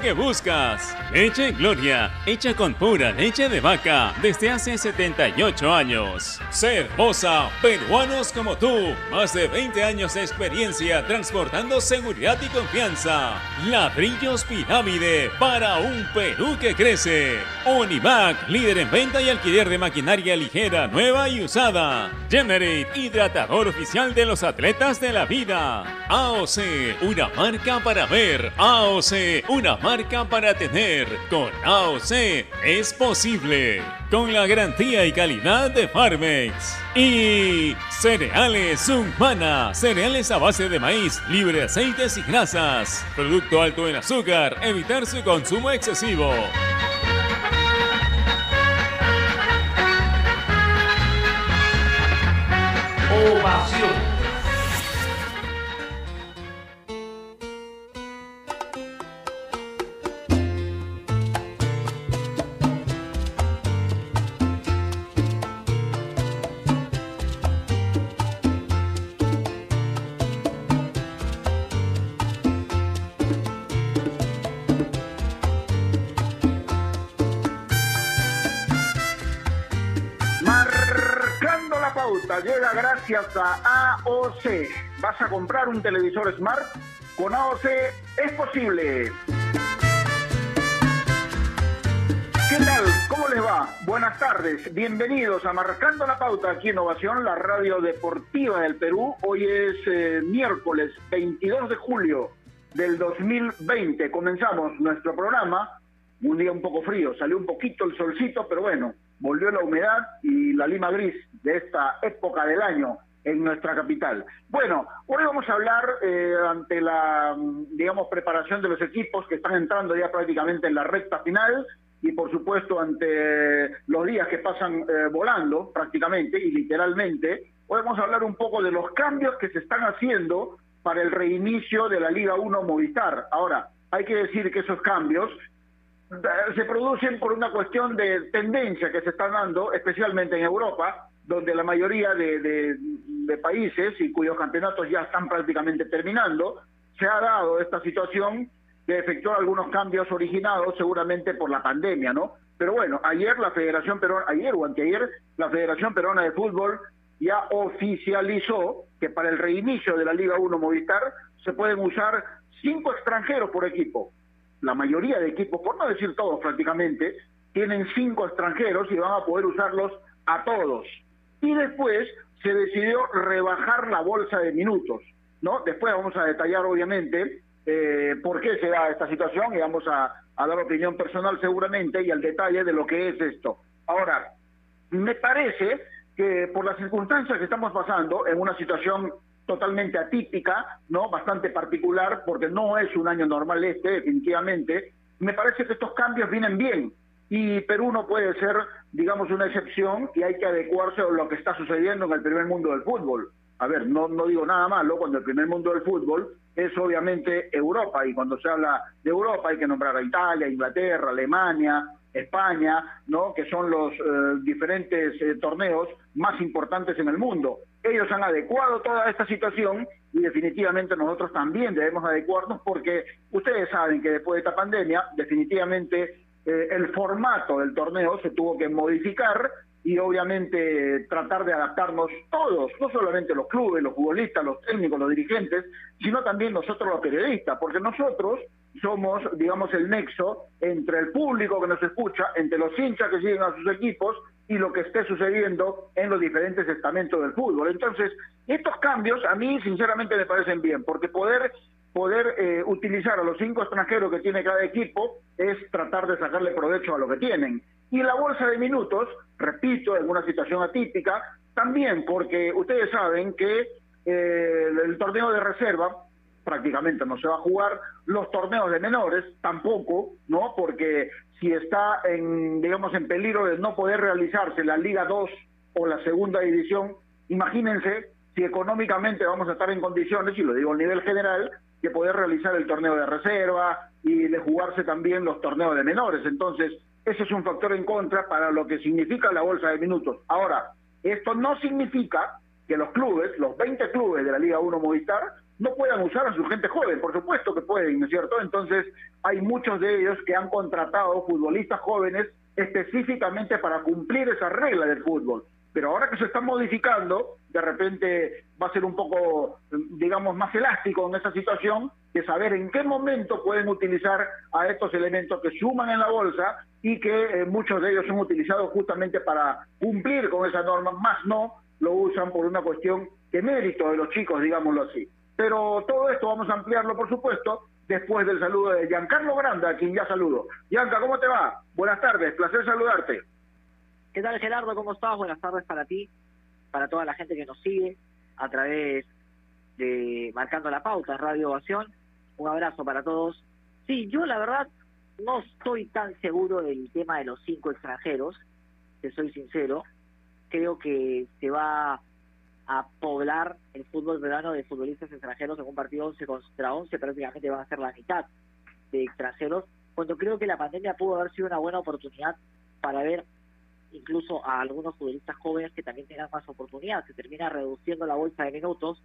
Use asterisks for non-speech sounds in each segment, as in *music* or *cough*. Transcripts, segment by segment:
que buscas. Leche Gloria, hecha con pura leche de vaca desde hace 78 años. Cervosa, peruanos como tú, más de 20 años de experiencia transportando seguridad y confianza. Ladrillos Pirámide para un Perú que crece. Univac, líder en venta y alquiler de maquinaria ligera, nueva y usada. Generate, hidratador oficial de los atletas de la vida. AOC, una marca para ver. AOC, una marca para tener. Con AOC es posible. Con la garantía y calidad de Farmex. Y cereales Humana, cereales a base de maíz, libre de aceites y grasas. Producto alto en azúcar, evitar su consumo excesivo. Ovación. AOC. ¿Vas a comprar un televisor Smart? Con AOC es posible. ¿Qué tal? ¿Cómo les va? Buenas tardes. Bienvenidos a Marcando la Pauta aquí en Innovación, la radio deportiva del Perú. Hoy es eh, miércoles 22 de julio del 2020. Comenzamos nuestro programa. Un día un poco frío, salió un poquito el solcito, pero bueno, volvió la humedad y la lima gris de esta época del año en nuestra capital. Bueno, hoy vamos a hablar eh, ante la, digamos, preparación de los equipos que están entrando ya prácticamente en la recta final y por supuesto ante los días que pasan eh, volando prácticamente y literalmente, vamos a hablar un poco de los cambios que se están haciendo para el reinicio de la Liga 1 Movistar. Ahora, hay que decir que esos cambios se producen por una cuestión de tendencia que se está dando, especialmente en Europa, donde la mayoría de, países y cuyos campeonatos ya están prácticamente terminando, se ha dado esta situación de efectuar algunos cambios originados seguramente por la pandemia, ¿no? Pero bueno, ayer la Federación Peruana, ayer o anteayer, la Federación Peruana de Fútbol ya oficializó que para el reinicio de la Liga 1 Movistar se pueden usar cinco extranjeros por equipo la mayoría de equipos, por no decir todos prácticamente, tienen cinco extranjeros y van a poder usarlos a todos. Y después se decidió rebajar la bolsa de minutos, ¿no? Después vamos a detallar, obviamente, eh, por qué se da esta situación y vamos a, a dar opinión personal seguramente y al detalle de lo que es esto. Ahora, me parece que por las circunstancias que estamos pasando, en una situación totalmente atípica, ¿no? Bastante particular, porque no es un año normal este, definitivamente. Me parece que estos cambios vienen bien y Perú no puede ser, digamos, una excepción y hay que adecuarse a lo que está sucediendo en el primer mundo del fútbol. A ver, no, no digo nada malo cuando el primer mundo del fútbol es obviamente Europa y cuando se habla de Europa hay que nombrar a Italia, Inglaterra, Alemania, España, ¿no? que son los eh, diferentes eh, torneos más importantes en el mundo. Ellos han adecuado toda esta situación y definitivamente nosotros también debemos adecuarnos porque ustedes saben que después de esta pandemia definitivamente eh, el formato del torneo se tuvo que modificar y obviamente tratar de adaptarnos todos, no solamente los clubes, los futbolistas, los técnicos, los dirigentes, sino también nosotros los periodistas, porque nosotros somos, digamos, el nexo entre el público que nos escucha, entre los hinchas que siguen a sus equipos y lo que esté sucediendo en los diferentes estamentos del fútbol. Entonces, estos cambios a mí sinceramente me parecen bien, porque poder poder eh, utilizar a los cinco extranjeros que tiene cada equipo es tratar de sacarle provecho a lo que tienen. Y la bolsa de minutos, repito, en una situación atípica, también porque ustedes saben que eh, el torneo de reserva prácticamente no se va a jugar, los torneos de menores tampoco, ¿no? Porque si está en, digamos, en peligro de no poder realizarse la Liga 2 o la segunda división, imagínense si económicamente vamos a estar en condiciones, y lo digo a nivel general, de poder realizar el torneo de reserva y de jugarse también los torneos de menores. Entonces, ese es un factor en contra para lo que significa la bolsa de minutos. Ahora, esto no significa que los clubes, los 20 clubes de la Liga 1 Movistar, no puedan usar a su gente joven, por supuesto que pueden, ¿no es cierto? Entonces hay muchos de ellos que han contratado futbolistas jóvenes específicamente para cumplir esa regla del fútbol. Pero ahora que se está modificando, de repente va a ser un poco, digamos, más elástico en esa situación de saber en qué momento pueden utilizar a estos elementos que suman en la bolsa y que eh, muchos de ellos son utilizados justamente para cumplir con esa norma, más no lo usan por una cuestión de mérito de los chicos, digámoslo así. Pero todo esto vamos a ampliarlo, por supuesto, después del saludo de Giancarlo Granda, a quien ya saludo. Gianca, ¿cómo te va? Buenas tardes, placer saludarte. ¿Qué tal Gerardo? ¿Cómo estás? Buenas tardes para ti, para toda la gente que nos sigue a través de Marcando la Pauta, Radio Ovación. Un abrazo para todos. Sí, yo la verdad no estoy tan seguro del tema de los cinco extranjeros, te soy sincero. Creo que se va a poblar el fútbol peruano de futbolistas extranjeros en un partido 11 contra 11, prácticamente van a ser la mitad de extranjeros, cuando creo que la pandemia pudo haber sido una buena oportunidad para ver incluso a algunos futbolistas jóvenes que también tengan más oportunidades, se termina reduciendo la bolsa de minutos.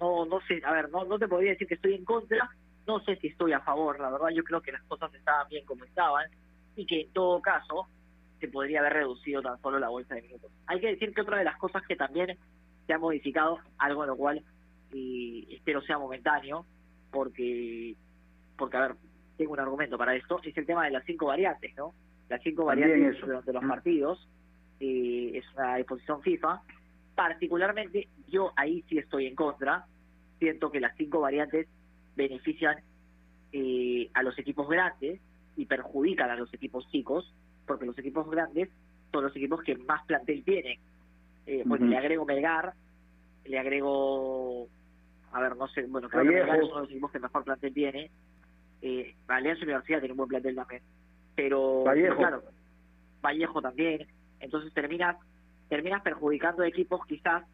No, no sé, a ver, no, no te podría decir que estoy en contra, no sé si estoy a favor, la verdad yo creo que las cosas estaban bien como estaban y que en todo caso se podría haber reducido tan solo la bolsa de minutos. Hay que decir que otra de las cosas que también se ha modificado, algo en lo cual y espero sea momentáneo, porque, porque a ver, tengo un argumento para esto, es el tema de las cinco variantes, ¿no? Las cinco variantes de los partidos, eh, es una disposición FIFA. Particularmente, yo ahí sí estoy en contra. Siento que las cinco variantes benefician eh, a los equipos grandes y perjudican a los equipos chicos, porque los equipos grandes son los equipos que más plantel tienen. Eh, bueno, le agrego Melgar, le agrego, a ver, no sé, bueno, creo que Melgar es uno de los equipos que mejor plantel tiene. Eh, Alianza Universidad tiene un buen plantel también pero Vallejo. claro, Vallejo también, entonces terminas terminas perjudicando equipos quizás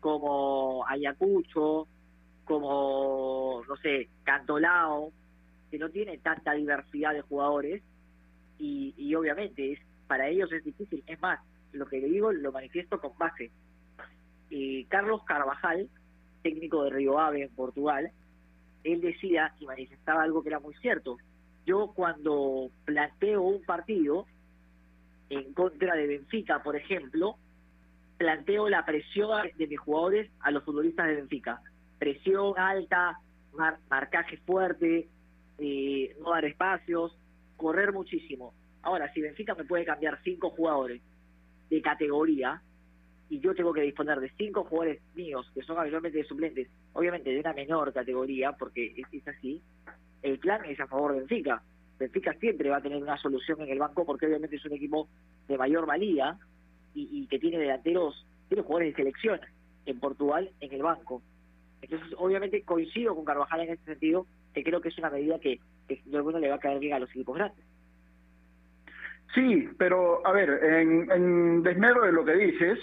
como Ayacucho, como no sé, Cantolao, que no tiene tanta diversidad de jugadores y, y obviamente es para ellos es difícil, es más, lo que le digo lo manifiesto con base. Y Carlos Carvajal, técnico de Río Ave en Portugal, él decía y manifestaba algo que era muy cierto, yo cuando planteo un partido en contra de Benfica, por ejemplo, planteo la presión de mis jugadores a los futbolistas de Benfica. Presión alta, marcaje fuerte, eh, no dar espacios, correr muchísimo. Ahora, si Benfica me puede cambiar cinco jugadores de categoría y yo tengo que disponer de cinco jugadores míos, que son habitualmente de suplentes, obviamente de una menor categoría, porque es así, el plan es a favor de Benfica. Benfica siempre va a tener una solución en el banco porque obviamente es un equipo de mayor valía y, que tiene delanteros, tiene jugadores de selección en Portugal en el banco. Entonces, obviamente coincido con Carvajal en ese sentido, que creo que es una medida que, que de alguno le va a caer bien a los equipos grandes. Sí, pero a ver, en, en desmero de lo que dices,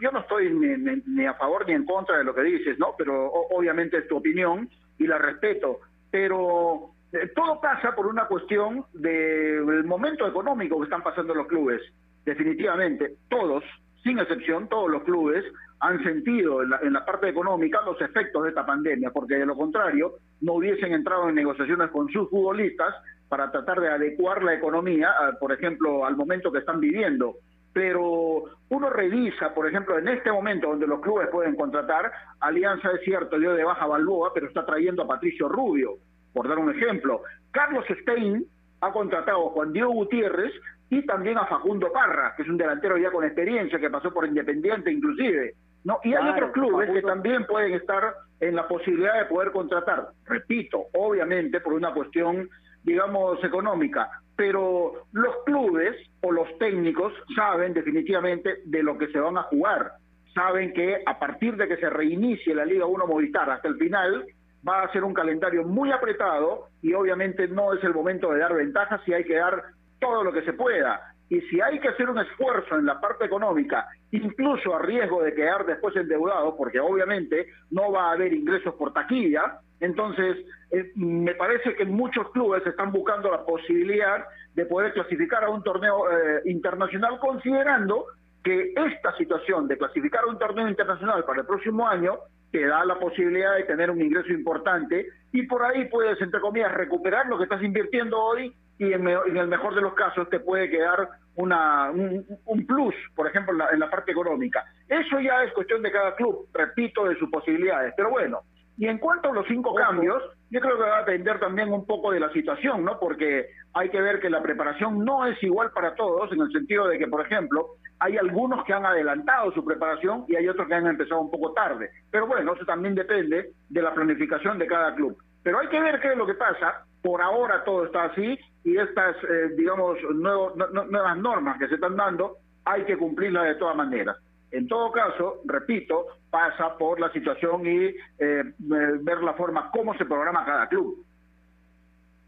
yo no estoy ni, ni, a favor ni en contra de lo que dices, ¿no? Pero obviamente es tu opinión y la respeto pero eh, todo pasa por una cuestión del momento económico que están pasando los clubes. Definitivamente, todos, sin excepción, todos los clubes han sentido en la, en la, parte económica los efectos de esta pandemia, porque de lo contrario no hubiesen entrado en negociaciones con sus futbolistas para tratar de adecuar la economía, por ejemplo, al momento que están viviendo. Pero uno revisa, por ejemplo, en este momento donde los clubes pueden contratar, Alianza es cierto, dio de baja Balboa, pero está trayendo a Patricio Rubio, por dar un ejemplo. Carlos Stein ha contratado a Juan Diego Gutiérrez y también a Facundo Parra, que es un delantero ya con experiencia, que pasó por Independiente inclusive. ¿no? Y hay otros clubes que también pueden estar en la posibilidad de poder contratar, repito, obviamente por una cuestión, digamos, económica, pero los clubes o los técnicos saben definitivamente de lo que se van a jugar. Saben que a partir de que se reinicie la Liga 1 Movistar hasta el final, va a ser un calendario muy apretado y obviamente no es el momento de dar ventajas y hay que dar todo lo que se pueda. Y si hay que hacer un esfuerzo en la parte económica, incluso a riesgo de quedar después endeudado, porque obviamente no va a haber ingresos por taquilla, entonces eh, me parece que muchos clubes están buscando la posibilidad de poder clasificar a un torneo eh, internacional, considerando que esta situación de clasificar a un torneo internacional para el próximo año te da la posibilidad de tener un ingreso importante y por ahí puedes, entre comillas, recuperar lo que estás invirtiendo hoy y en, el mejor de los casos te puede quedar una, un, plus, por ejemplo, en la, en la, parte económica. Eso ya es cuestión de cada club, repito, de sus posibilidades. Pero bueno, y en cuanto a los cinco cambios, yo creo que va a depender también un poco de la situación, ¿no? Porque hay que ver que la preparación no es igual para todos, en el sentido de que, por ejemplo, hay algunos que han adelantado su preparación y hay otros que han empezado un poco tarde. Pero bueno, eso también depende de la planificación de cada club. Pero hay que ver qué es lo que pasa. Por ahora todo está así y estas, eh, digamos, nuevas normas que se están dando hay que cumplirlas de todas maneras. En todo caso, repito, pasa por la situación y eh, eh, ver la forma cómo se programa cada club.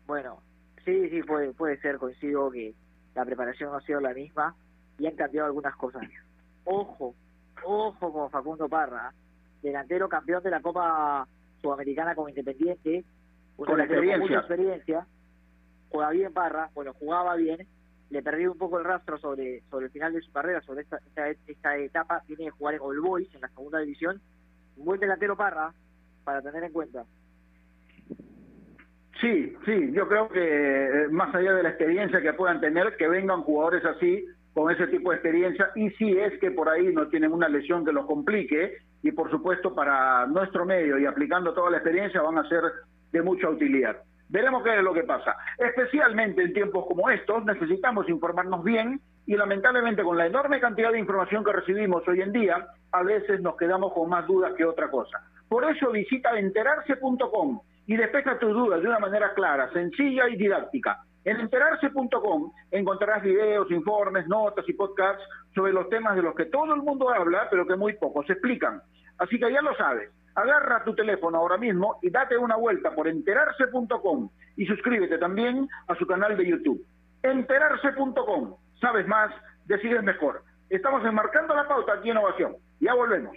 Bueno, sí, sí, puede, puede ser, coincido que la preparación no ha sido la misma y han cambiado algunas cosas. Ojo, ojo con Facundo Parra, delantero campeón de la Copa Sudamericana como Independiente, con experiencia. mucha experiencia, juega bien Parra, bueno, jugaba bien, le perdió un poco el rastro sobre, sobre el final de su carrera, sobre esta, esta, etapa, tiene que jugar en All Boys, en la segunda división. Un buen delantero Parra, para tener en cuenta. Sí, sí, yo creo que eh, más allá de la experiencia que puedan tener, que vengan jugadores así, con ese tipo de experiencia, y si es que por ahí no tienen una lesión que los complique, y por supuesto para nuestro medio y aplicando toda la experiencia van a ser de mucha utilidad. Veremos qué es lo que pasa. Especialmente en tiempos como estos necesitamos informarnos bien y lamentablemente con la enorme cantidad de información que recibimos hoy en día, a veces nos quedamos con más dudas que otra cosa. Por eso visita enterarse.com y despeja tus dudas de una manera clara, sencilla y didáctica. En enterarse.com encontrarás videos, informes, notas y podcasts sobre los temas de los que todo el mundo habla, pero que muy pocos explican. Así que ya lo sabes, Agarra tu teléfono ahora mismo y date una vuelta por enterarse.com y suscríbete también a su canal de YouTube. Enterarse.com. Sabes más, decides mejor. Estamos enmarcando la pauta aquí en Ovación. Ya volvemos.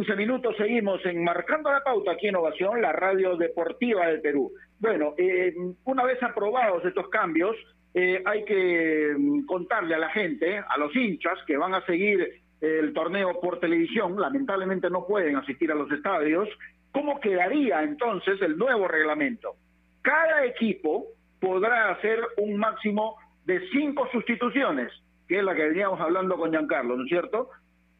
15 minutos seguimos en Marcando la Pauta aquí en Ovación, la radio deportiva del Perú. Bueno, eh, una vez aprobados estos cambios, eh, hay que mm, contarle a la gente, a los hinchas que van a seguir el torneo por televisión, lamentablemente no pueden asistir a los estadios, cómo quedaría entonces el nuevo reglamento. Cada equipo podrá hacer un máximo de cinco sustituciones, que es la que veníamos hablando con Giancarlo, ¿no es cierto?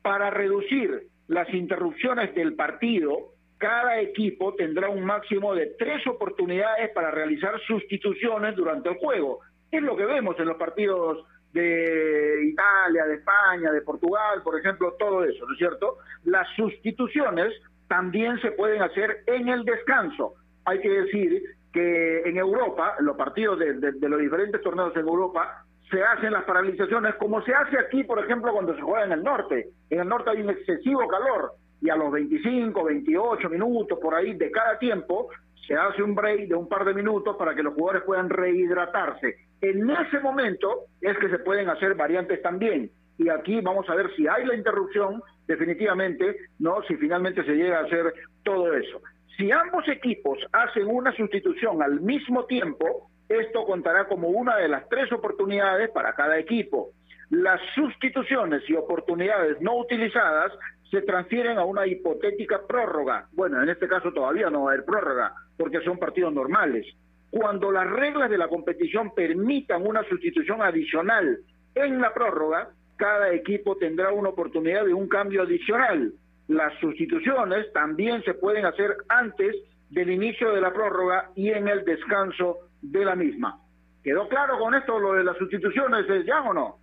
Para reducir las interrupciones del partido, cada equipo tendrá un máximo de tres oportunidades para realizar sustituciones durante el juego. Es lo que vemos en los partidos de Italia, de España, de Portugal, por ejemplo, todo eso, ¿no es cierto? Las sustituciones también se pueden hacer en el descanso. Hay que decir que en Europa, los partidos de, de los diferentes torneos en Europa, se hacen las paralizaciones como se hace aquí, por ejemplo, cuando se juega en el norte. En el norte hay un excesivo calor y a los 25, 28 minutos por ahí de cada tiempo se hace un break de un par de minutos para que los jugadores puedan rehidratarse. En ese momento es que se pueden hacer variantes también. Y aquí vamos a ver si hay la interrupción, definitivamente, no, si finalmente se llega a hacer todo eso. Si ambos equipos hacen una sustitución al mismo tiempo, esto contará como una de las tres oportunidades para cada equipo. Las sustituciones y oportunidades no utilizadas se transfieren a una hipotética prórroga. Bueno, en este caso todavía no va a haber prórroga, porque son partidos normales. Cuando las reglas de la competición permitan una sustitución adicional en la prórroga, cada equipo tendrá una oportunidad de un cambio adicional. Las sustituciones también se pueden hacer antes del inicio de la prórroga y en el descanso de la misma. ¿Quedó claro con esto lo de las sustituciones, ya o no?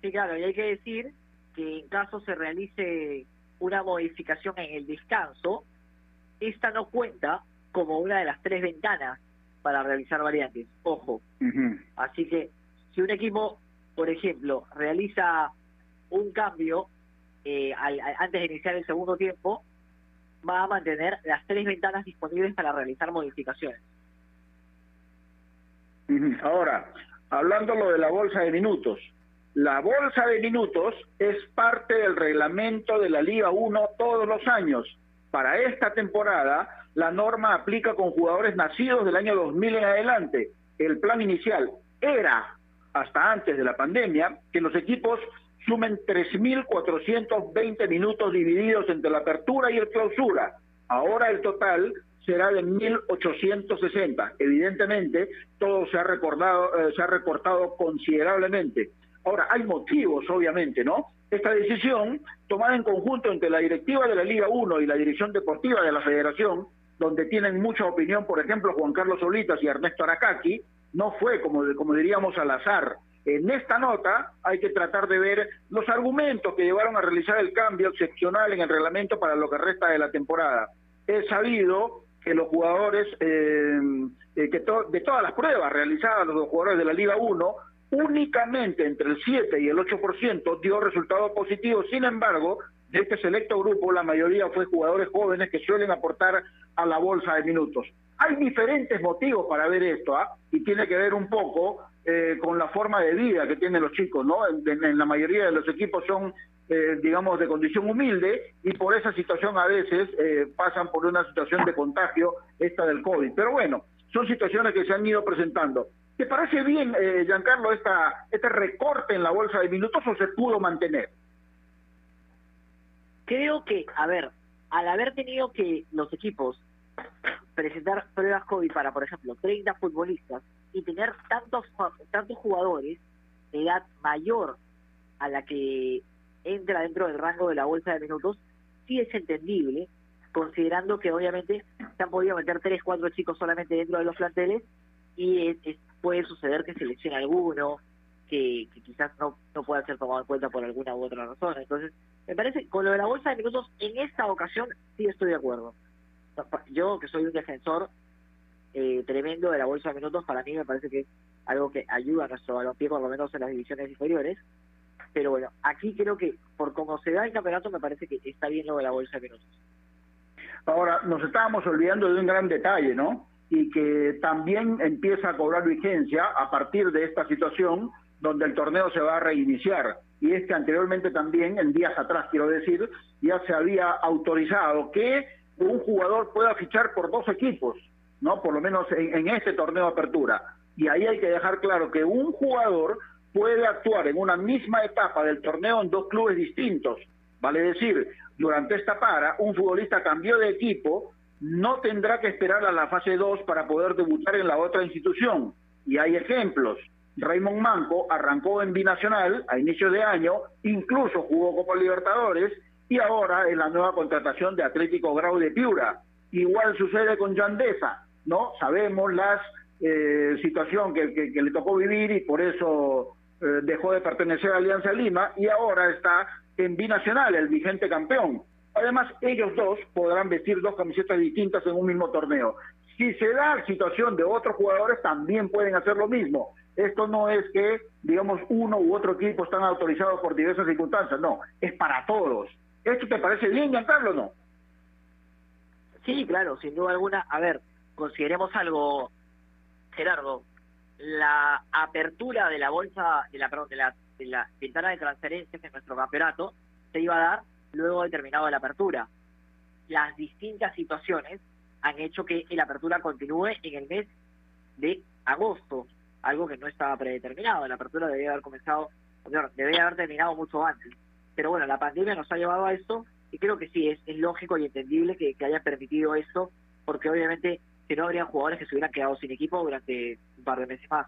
Sí, claro, y hay que decir que en caso se realice una modificación en el descanso, esta no cuenta como una de las tres ventanas para realizar variantes. Ojo. Así que si un equipo, por ejemplo, realiza un cambio eh, antes de iniciar el segundo tiempo, va a mantener las tres ventanas disponibles para realizar modificaciones. Ahora, hablando lo de la bolsa de minutos, la bolsa de minutos es parte del reglamento de la Liga 1 todos los años. Para esta temporada, la norma aplica con jugadores nacidos del año 2000 en adelante. El plan inicial era, hasta antes de la pandemia, que los equipos sumen 3.420 minutos divididos entre la apertura y el clausura. Ahora el total será de 1.860. Evidentemente, todo se ha, recordado, eh, se ha recortado considerablemente. Ahora, hay motivos, obviamente, ¿no? Esta decisión, tomada en conjunto entre la directiva de la Liga 1 y la dirección deportiva de la Federación, donde tienen mucha opinión, por ejemplo, Juan Carlos Solitas y Ernesto Aracaki, no fue, como, como diríamos, al azar. En esta nota hay que tratar de ver los argumentos que llevaron a realizar el cambio excepcional en el reglamento para lo que resta de la temporada. Es sabido que los jugadores, eh, eh, que de todas las pruebas realizadas los jugadores de la Liga 1, únicamente entre el 7 y el 8% dio resultados positivos. Sin embargo, de este selecto grupo, la mayoría fue jugadores jóvenes que suelen aportar a la bolsa de minutos. Hay diferentes motivos para ver esto, ¿ah? y tiene que ver un poco eh, con la forma de vida que tienen los chicos, ¿no? En, la mayoría de los equipos son, eh, digamos, de condición humilde y por esa situación a veces eh, pasan por una situación de contagio, esta del COVID. Pero bueno, son situaciones que se han ido presentando. ¿Te parece bien, Giancarlo, esta, este recorte en la bolsa de minutos o se pudo mantener? Creo que, a ver, al haber tenido que los equipos presentar pruebas COVID para, por ejemplo, 30 futbolistas y tener tantos, tantos jugadores de edad mayor a la que entra dentro del rango de la bolsa de minutos, sí es entendible, considerando que obviamente se han podido meter 3, 4 chicos solamente dentro de los planteles y puede suceder que se lesione alguno, que, quizás no, no pueda ser tomado en cuenta por alguna u otra razón. Entonces, me parece, con lo de la bolsa de minutos, en esta ocasión sí estoy de acuerdo. Yo, que soy un defensor eh, tremendo de la bolsa de minutos, para mí me parece que es algo que ayuda a nuestro balompié, por lo menos en las divisiones inferiores. Pero bueno, aquí creo que por cómo se da el campeonato, me parece que está bien lo de la bolsa de minutos. Ahora, nos estábamos olvidando de un gran detalle, ¿no? Y que también empieza a cobrar vigencia a partir de esta situación donde el torneo se va a reiniciar. Y es que anteriormente también, en días atrás quiero decir, ya se había autorizado que un jugador pueda fichar por dos equipos, ¿no? Por lo menos en, este torneo de apertura. Y ahí hay que dejar claro que un jugador puede actuar en una misma etapa del torneo en dos clubes distintos. Vale decir, durante esta para, un futbolista cambió de equipo, no tendrá que esperar a la fase 2 para poder debutar en la otra institución. Y hay ejemplos. Raymond Manco arrancó en Binacional a inicio de año, incluso jugó Copa Libertadores y ahora en la nueva contratación de Atlético Grau de Piura. Igual sucede con Yandesa, ¿no? Sabemos la eh, situación que, le tocó vivir y por eso dejó de pertenecer a Alianza Lima y ahora está en Binacional, el vigente campeón. Además, ellos dos podrán vestir dos camisetas distintas en un mismo torneo. Si se da situación de otros jugadores, también pueden hacer lo mismo. Esto no es que, digamos, uno u otro equipo están autorizados por diversas circunstancias, no, es para todos. ¿Esto te parece bien, Giancarlo, no? Sí, claro, sin duda alguna. A ver, consideremos algo, Gerardo. La apertura de la bolsa, de la, perdón, de la, de la ventana de transferencias en nuestro campeonato se iba a dar luego de terminado la apertura. Las distintas situaciones han hecho que la apertura continúe en el mes de agosto, algo que no estaba predeterminado. La apertura debía haber comenzado, debía haber terminado mucho antes. Pero bueno, la pandemia nos ha llevado a esto y creo que sí, es, lógico y entendible que, que haya permitido esto, porque obviamente si no habrían jugadores que se hubieran quedado sin equipo durante un par de meses más.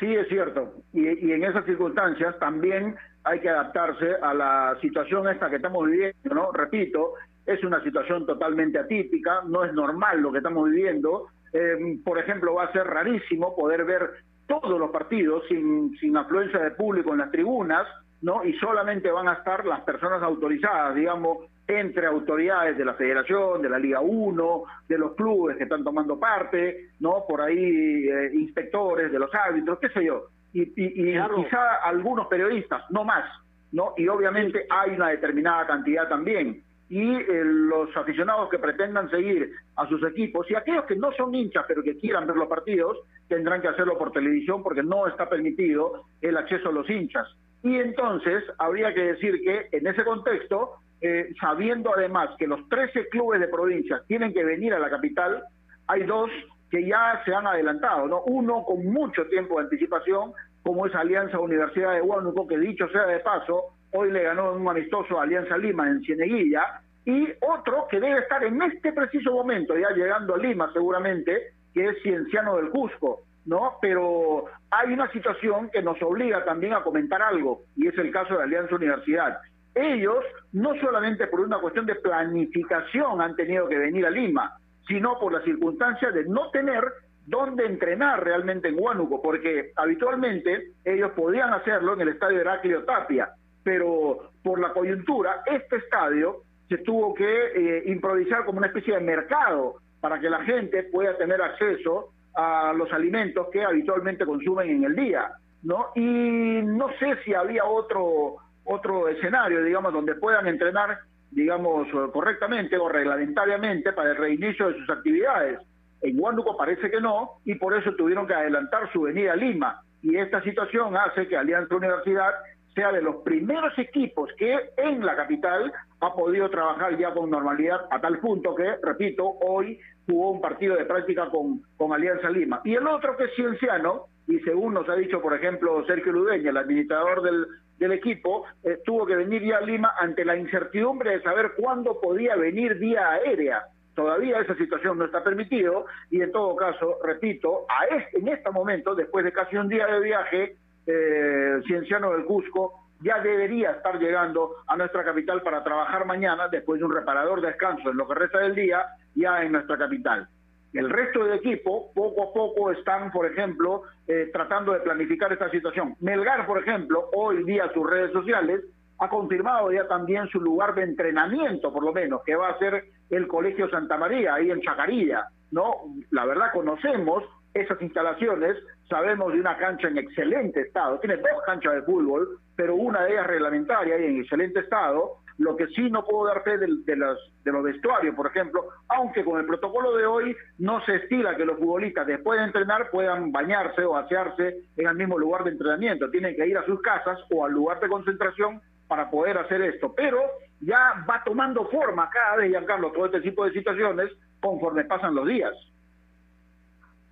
Sí, es cierto. Y, en esas circunstancias también hay que adaptarse a la situación esta que estamos viviendo, ¿no? Repito, es una situación totalmente atípica, no es normal lo que estamos viviendo. Eh, por ejemplo, va a ser rarísimo poder ver todos los partidos sin, sin afluencia de público en las tribunas, ¿no? Y solamente van a estar las personas autorizadas, digamos, entre autoridades de la Federación, de la Liga 1, de los clubes que están tomando parte, ¿no? Por ahí eh, inspectores de los árbitros, qué sé yo. Y, y, y quizá algunos periodistas, no más, ¿no? Y obviamente hay una determinada cantidad también. Y eh, los aficionados que pretendan seguir a sus equipos y aquellos que no son hinchas pero que quieran ver los partidos tendrán que hacerlo por televisión porque no está permitido el acceso a los hinchas. Y entonces habría que decir que en ese contexto eh, sabiendo además que los 13 clubes de provincia tienen que venir a la capital, hay dos que ya se han adelantado, ¿no? Uno con mucho tiempo de anticipación, como es Alianza Universidad de Huánuco, que dicho sea de paso, hoy le ganó un amistoso a Alianza Lima en Cieneguilla, y otro que debe estar en este preciso momento, ya llegando a Lima seguramente, que es Cienciano del Cusco, ¿no? Pero hay una situación que nos obliga también a comentar algo, y es el caso de Alianza Universidad ellos no solamente por una cuestión de planificación han tenido que venir a Lima, sino por la circunstancia de no tener dónde entrenar realmente en Huánuco, porque habitualmente ellos podían hacerlo en el estadio Heraclio Tapia, pero por la coyuntura, este estadio se tuvo que eh, improvisar como una especie de mercado para que la gente pueda tener acceso a los alimentos que habitualmente consumen en el día, ¿no? Y no sé si había otro otro escenario, digamos, donde puedan entrenar, digamos, correctamente o reglamentariamente para el reinicio de sus actividades. En Huánuco parece que no, y por eso tuvieron que adelantar su venida a Lima. Y esta situación hace que Alianza Universidad sea de los primeros equipos que en la capital ha podido trabajar ya con normalidad a tal punto que, repito, hoy jugó un partido de práctica con, con Alianza Lima. Y el otro que es Cienciano, y según nos ha dicho, por ejemplo, Sergio Ludeña, el administrador del, del equipo, eh, tuvo que venir ya a Lima ante la incertidumbre de saber cuándo podía venir vía aérea. Todavía esa situación no está permitido y en todo caso, repito, a este, en este momento, después de casi un día de viaje, eh, Cienciano del Cusco ya debería estar llegando a nuestra capital para trabajar mañana después de un reparador descanso en lo que resta del día ya en nuestra capital. El resto del equipo, poco a poco, están, por ejemplo, eh, tratando de planificar esta situación. Melgar, por ejemplo, hoy día sus redes sociales ha confirmado ya también su lugar de entrenamiento, por lo menos, que va a ser el Colegio Santa María, ahí en Chacarilla, ¿no? La verdad conocemos esas instalaciones, sabemos de una cancha en excelente estado, tiene dos canchas de fútbol, pero una de ellas reglamentaria y en excelente estado, lo que sí no puedo dar fe de, de, los, de los vestuarios, por ejemplo, aunque con el protocolo de hoy no se estila que los futbolistas después de entrenar puedan bañarse o asearse en el mismo lugar de entrenamiento. Tienen que ir a sus casas o al lugar de concentración para poder hacer esto. Pero ya va tomando forma cada vez, Giancarlo, todo este tipo de situaciones conforme pasan los días.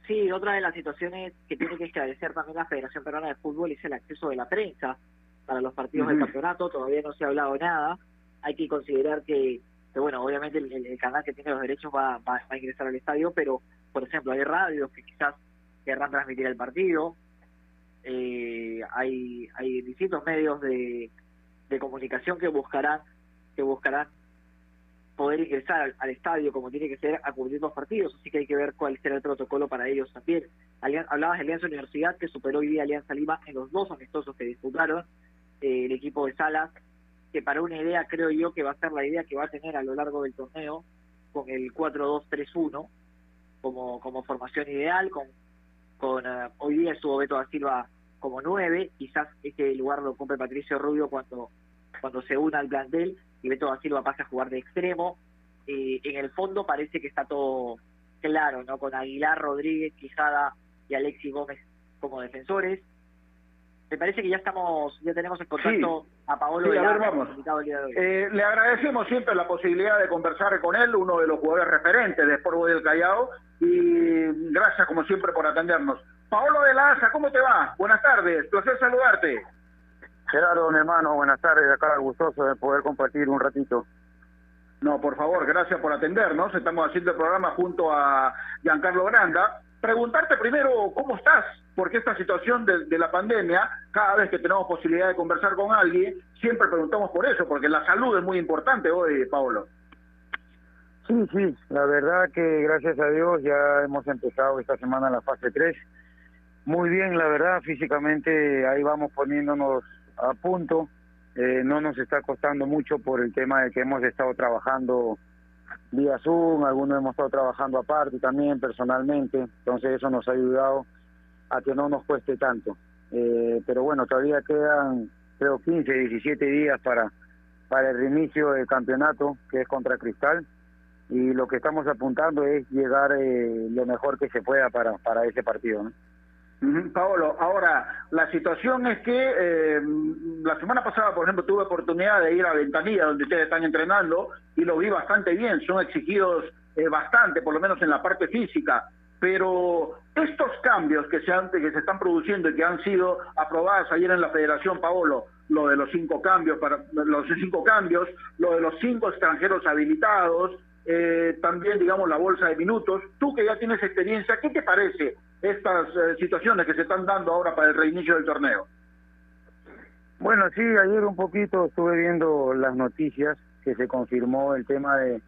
Sí, otra de las situaciones que tiene que esclarecer también la Federación Peruana de Fútbol es el acceso de la prensa para los partidos uh -huh. del campeonato. Todavía no se ha hablado nada hay que considerar que, bueno, obviamente el, canal que tiene los derechos va, a ingresar al estadio, pero, por ejemplo, hay radios que quizás querrán transmitir el partido, eh, hay, hay distintos medios de, comunicación que buscarán, que buscarán poder ingresar al, al, estadio como tiene que ser a cubrir los partidos, así que hay que ver cuál será el protocolo para ellos también. Hablabas de Alianza Universidad, que superó hoy día Alianza Lima en los dos amistosos que disputaron, eh, el equipo de Salas que para una idea creo yo que va a ser la idea que va a tener a lo largo del torneo con el 4-2-3-1 como, como formación ideal, con, con uh, hoy día estuvo Beto da Silva como 9, quizás este lugar lo cumple Patricio Rubio cuando, cuando se una al plantel y Beto da Silva pasa a jugar de extremo. Eh, en el fondo parece que está todo claro, ¿no? Con Aguilar, Rodríguez, Quijada y Alexis Gómez como defensores. Me parece que ya estamos, ya tenemos en contacto a Paolo Sí, a ver, vamos. invitado el día de hoy. Eh, le agradecemos siempre la posibilidad de conversar con él, uno de los jugadores referentes de Sport del Callao, y gracias como siempre por atendernos. Paolo de la Asa, ¿cómo te va? Buenas tardes, placer saludarte. Gerardo, mi hermano, buenas tardes. Acá gustoso de poder compartir un ratito. No, por favor, gracias por atendernos. Estamos haciendo el programa junto a Giancarlo Granda. Preguntarte primero cómo estás, porque esta situación de, la pandemia, cada vez que tenemos posibilidad de conversar con alguien, siempre preguntamos por eso, porque la salud es muy importante hoy, Paolo. Sí, sí, la verdad que gracias a Dios ya hemos empezado esta semana la fase 3. Muy bien, la verdad, físicamente ahí vamos poniéndonos a punto. Eh, no nos está costando mucho por el tema de que hemos estado trabajando vía Zoom, algunos hemos estado trabajando aparte también personalmente, entonces eso nos ha ayudado a que no nos cueste tanto. Eh, pero bueno, todavía quedan creo 15, 17 días para, para el reinicio del campeonato que es contra Cristal y lo que estamos apuntando es llegar eh, lo mejor que se pueda para, para ese partido. ¿no? Paolo, ahora, la situación es que eh, la semana pasada, por ejemplo, tuve oportunidad de ir a Ventanilla, donde ustedes están entrenando, y lo vi bastante bien, son exigidos eh, bastante, por lo menos en la parte física, pero estos cambios que se, han, que se están produciendo y que han sido aprobados ayer en la Federación, Paolo, lo de los cinco cambios, para los cinco cambios, lo de los cinco extranjeros habilitados, eh, también, digamos, la bolsa de minutos. Tú que ya tienes experiencia, ¿qué te parece estas eh, situaciones que se están dando ahora para el reinicio del torneo? Bueno, sí, ayer un poquito estuve viendo las noticias que se confirmó el tema de,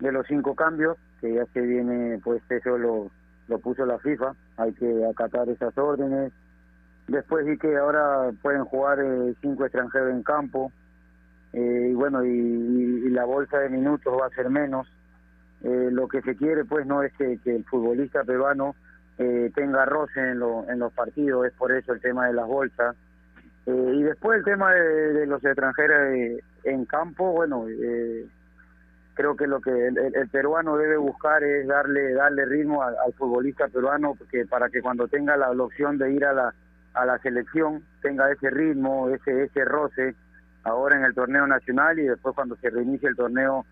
de los cinco cambios, que ya se viene, pues eso lo, lo puso la FIFA, hay que acatar esas órdenes. Después vi que ahora pueden jugar eh, cinco extranjeros en campo, eh, y bueno, y, y, la bolsa de minutos va a ser menos. Eh, lo que se quiere, pues, no es que, que el futbolista peruano eh, tenga roce en, en los partidos, es por eso el tema de las bolsas. Eh, y después el tema de, los extranjeros en campo, bueno, eh, creo que lo que el, peruano debe buscar es darle darle ritmo al, al futbolista peruano porque para que cuando tenga la, la, opción de ir a la a la selección tenga ese ritmo, ese ese roce ahora en el torneo nacional y después cuando se reinicie el torneo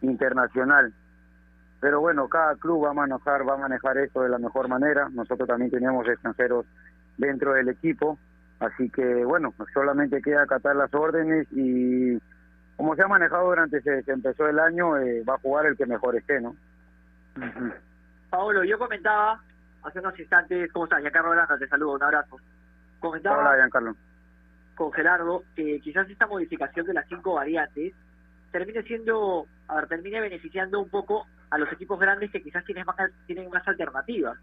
internacional. Pero bueno, cada club va a manejar va a manejar esto de la mejor manera. Nosotros también tenemos extranjeros dentro del equipo Así que bueno, solamente queda acatar las órdenes y como se ha manejado durante se, se empezó el año, eh, va a jugar el que mejor esté, ¿no? Uh -huh. Paolo, yo comentaba hace unos instantes, ¿cómo estás? Giancarlo Granda, te saludo, un abrazo. Comentaba Hola, Giancarlo. con Gerardo que quizás esta modificación de las cinco variantes termine siendo, a ver, termine beneficiando un poco a los equipos grandes que quizás tienen más, tienen más alternativas.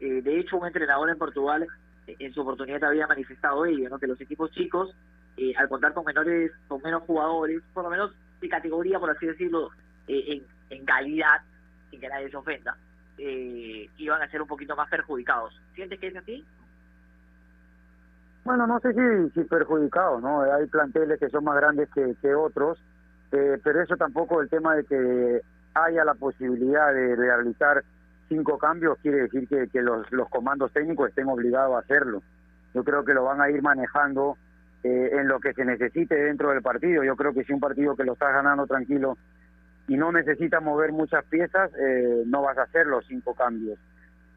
Eh, de hecho, un entrenador en Portugal en su oportunidad había manifestado ello, ¿no? que los equipos chicos, eh, al contar con menores, con menos jugadores, por lo menos de categoría, por así decirlo, eh, en, en, calidad, sin que nadie se ofenda, eh, iban a ser un poquito más perjudicados. ¿Sientes que es así? Bueno, no sé si, si perjudicados, ¿no? Hay planteles que son más grandes que, que otros, eh, pero eso tampoco el tema de que haya la posibilidad de realizar cinco cambios quiere decir que, los, comandos técnicos estén obligados a hacerlo. Yo creo que lo van a ir manejando eh, en lo que se necesite dentro del partido. Yo creo que si un partido que lo estás ganando tranquilo y no necesita mover muchas piezas, eh, no vas a hacer los cinco cambios.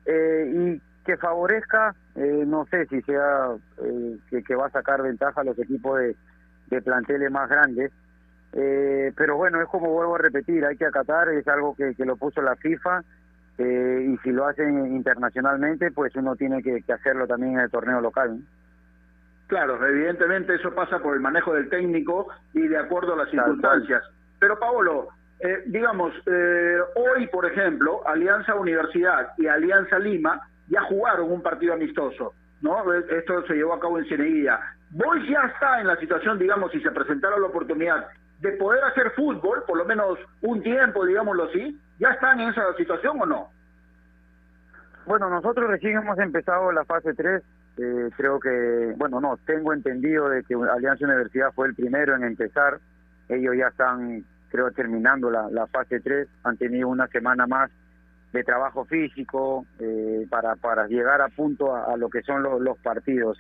Eh, y que favorezca, no sé si sea que, que, va a sacar ventaja a los equipos de, de planteles más grandes. Pero bueno, es como vuelvo a repetir, hay que acatar, es algo que, que lo puso la FIFA eh, y si lo hacen internacionalmente, pues uno tiene que, que hacerlo también en el torneo local. ¿no? Claro, evidentemente eso pasa por el manejo del técnico y de acuerdo a las circunstancias. Pero Paolo, eh, digamos, eh, hoy, por ejemplo, Alianza Universidad y Alianza Lima ya jugaron un partido amistoso, ¿no? Esto se llevó a cabo en Cieneguilla. Vos ya está en la situación, digamos, si se presentara la oportunidad de poder hacer fútbol, por lo menos un tiempo, digámoslo así, ¿ya están en esa situación o no? Bueno, nosotros recién hemos empezado la fase 3, eh, creo que, bueno, no, tengo entendido de que Alianza Universidad fue el primero en empezar, ellos ya están, creo, terminando la, la fase 3, han tenido una semana más de trabajo físico eh, para, para llegar a punto a, lo que son los, los partidos.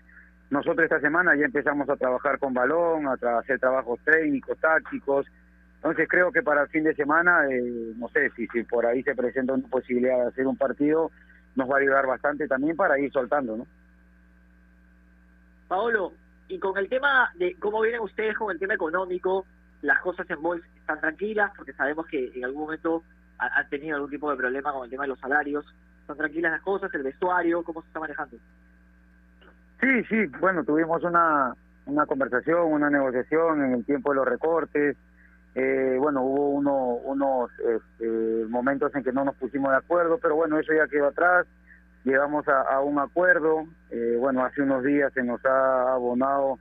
Nosotros esta semana ya empezamos a trabajar con balón, a hacer trabajos técnicos, tácticos. Entonces creo que para el fin de semana, eh, no sé si, si por ahí se presenta una posibilidad de hacer un partido, nos va a ayudar bastante también para ir soltando, ¿no? Paolo, y con el tema de cómo vienen ustedes con el tema económico, las cosas en Boys están tranquilas, porque sabemos que en algún momento han tenido algún tipo de problema con el tema de los salarios. ¿Están tranquilas las cosas, el vestuario, cómo se está manejando? Sí, sí, bueno, tuvimos una, una conversación, una negociación en el tiempo de los recortes. Eh, bueno, hubo uno, unos este, momentos en que no nos pusimos de acuerdo, pero bueno, eso ya quedó atrás. Llegamos a, un acuerdo. Eh, bueno, hace unos días se nos ha abonado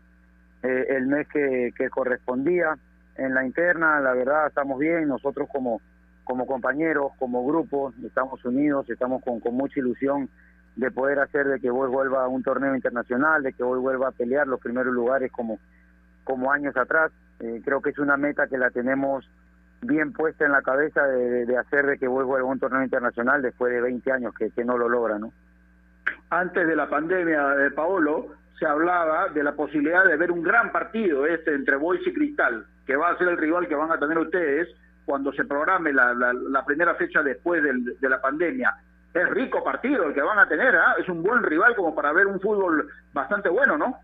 eh, el mes que, que correspondía en la interna. La verdad, estamos bien. Nosotros como como compañeros, como grupo, estamos unidos, estamos con, con mucha ilusión de poder hacer de que hoy vuelva a un torneo internacional, de que hoy vuelva a pelear los primeros lugares como, como años atrás. Eh, creo que es una meta que la tenemos bien puesta en la cabeza de, hacer de que vuelva a un torneo internacional después de 20 años que, que no lo logra, ¿no? Antes de la pandemia de Paolo, se hablaba de la posibilidad de ver un gran partido este entre Boys y Cristal, que va a ser el rival que van a tener ustedes cuando se programe la, la, primera fecha después de la pandemia. Es rico partido el que van a tener, ¿ah? es un buen rival como para ver un fútbol bastante bueno, ¿no?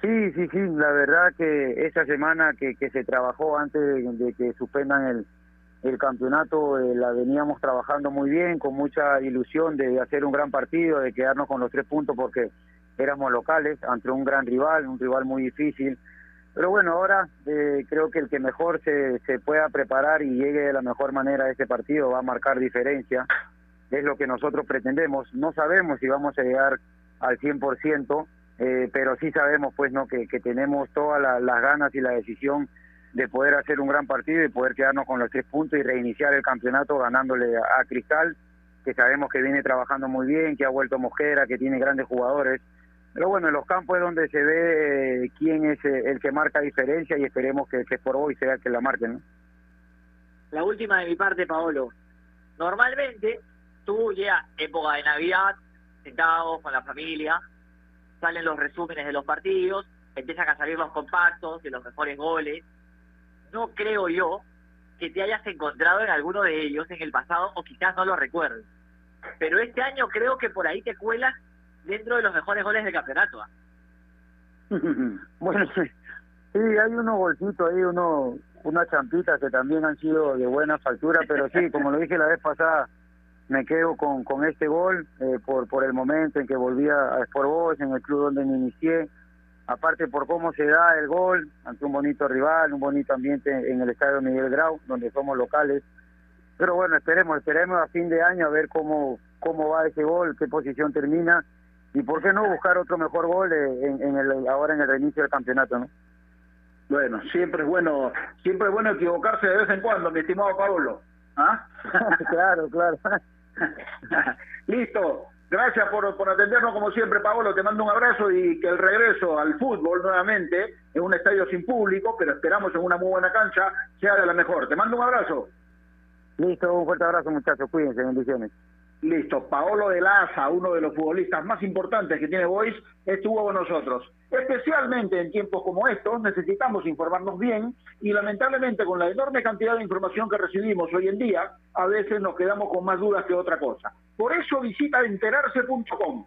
Sí, sí, sí, la verdad que esa semana que, que se trabajó antes de, que suspendan el, el campeonato eh, la veníamos trabajando muy bien, con mucha ilusión de hacer un gran partido, de quedarnos con los tres puntos porque éramos locales ante un gran rival, un rival muy difícil, pero bueno, ahora eh, creo que el que mejor se, se pueda preparar y llegue de la mejor manera a ese partido va a marcar diferencia. Es lo que nosotros pretendemos. No sabemos si vamos a llegar al 100%, eh, pero sí sabemos pues no que, que tenemos todas las ganas y la decisión de poder hacer un gran partido y poder quedarnos con los tres puntos y reiniciar el campeonato ganándole a Cristal, que sabemos que viene trabajando muy bien, que ha vuelto Mosquera, que tiene grandes jugadores pero bueno, en los campos es donde se ve eh, quién es eh, el que marca diferencia y esperemos que, que por hoy sea el que la marque, ¿no? La última de mi parte, Paolo. Normalmente tú llegas época de Navidad, sentados con la familia, salen los resúmenes de los partidos, empiezan a salir los compactos de los mejores goles. No creo yo que te hayas encontrado en alguno de ellos en el pasado o quizás no lo recuerdes. Pero este año creo que por ahí te cuelas dentro de los mejores goles del campeonato. ¿ah? *laughs* bueno, sí, hay unos golcitos ahí, uno, unas champitas que también han sido de buena factura, pero sí, como lo dije la vez pasada, me quedo con, con este gol eh, por, por el momento en que volví a Sport Boys, en el club donde me inicié, aparte por cómo se da el gol, ante un bonito rival, un bonito ambiente en el estadio Miguel Grau, donde somos locales. Pero bueno, esperemos, esperemos a fin de año a ver cómo, cómo va ese gol, qué posición termina y por qué no buscar otro mejor gol en, el, ahora en el reinicio del campeonato, ¿no? Bueno, siempre es bueno, siempre es bueno equivocarse de vez en cuando, mi estimado Pablo. ¿Ah? *laughs* claro, claro. *laughs* Listo. Gracias por, por atendernos como siempre, Pablo. Te mando un abrazo y que el regreso al fútbol nuevamente en un estadio sin público, pero esperamos en una muy buena cancha, sea de la mejor. Te mando un abrazo. Listo, un fuerte abrazo, muchachos. Cuídense, bendiciones. Listo, Paolo de Laza, uno de los futbolistas más importantes que tiene Boys, estuvo con nosotros. Especialmente en tiempos como estos necesitamos informarnos bien y lamentablemente con la enorme cantidad de información que recibimos hoy en día, a veces nos quedamos con más dudas que otra cosa. Por eso visita enterarse.com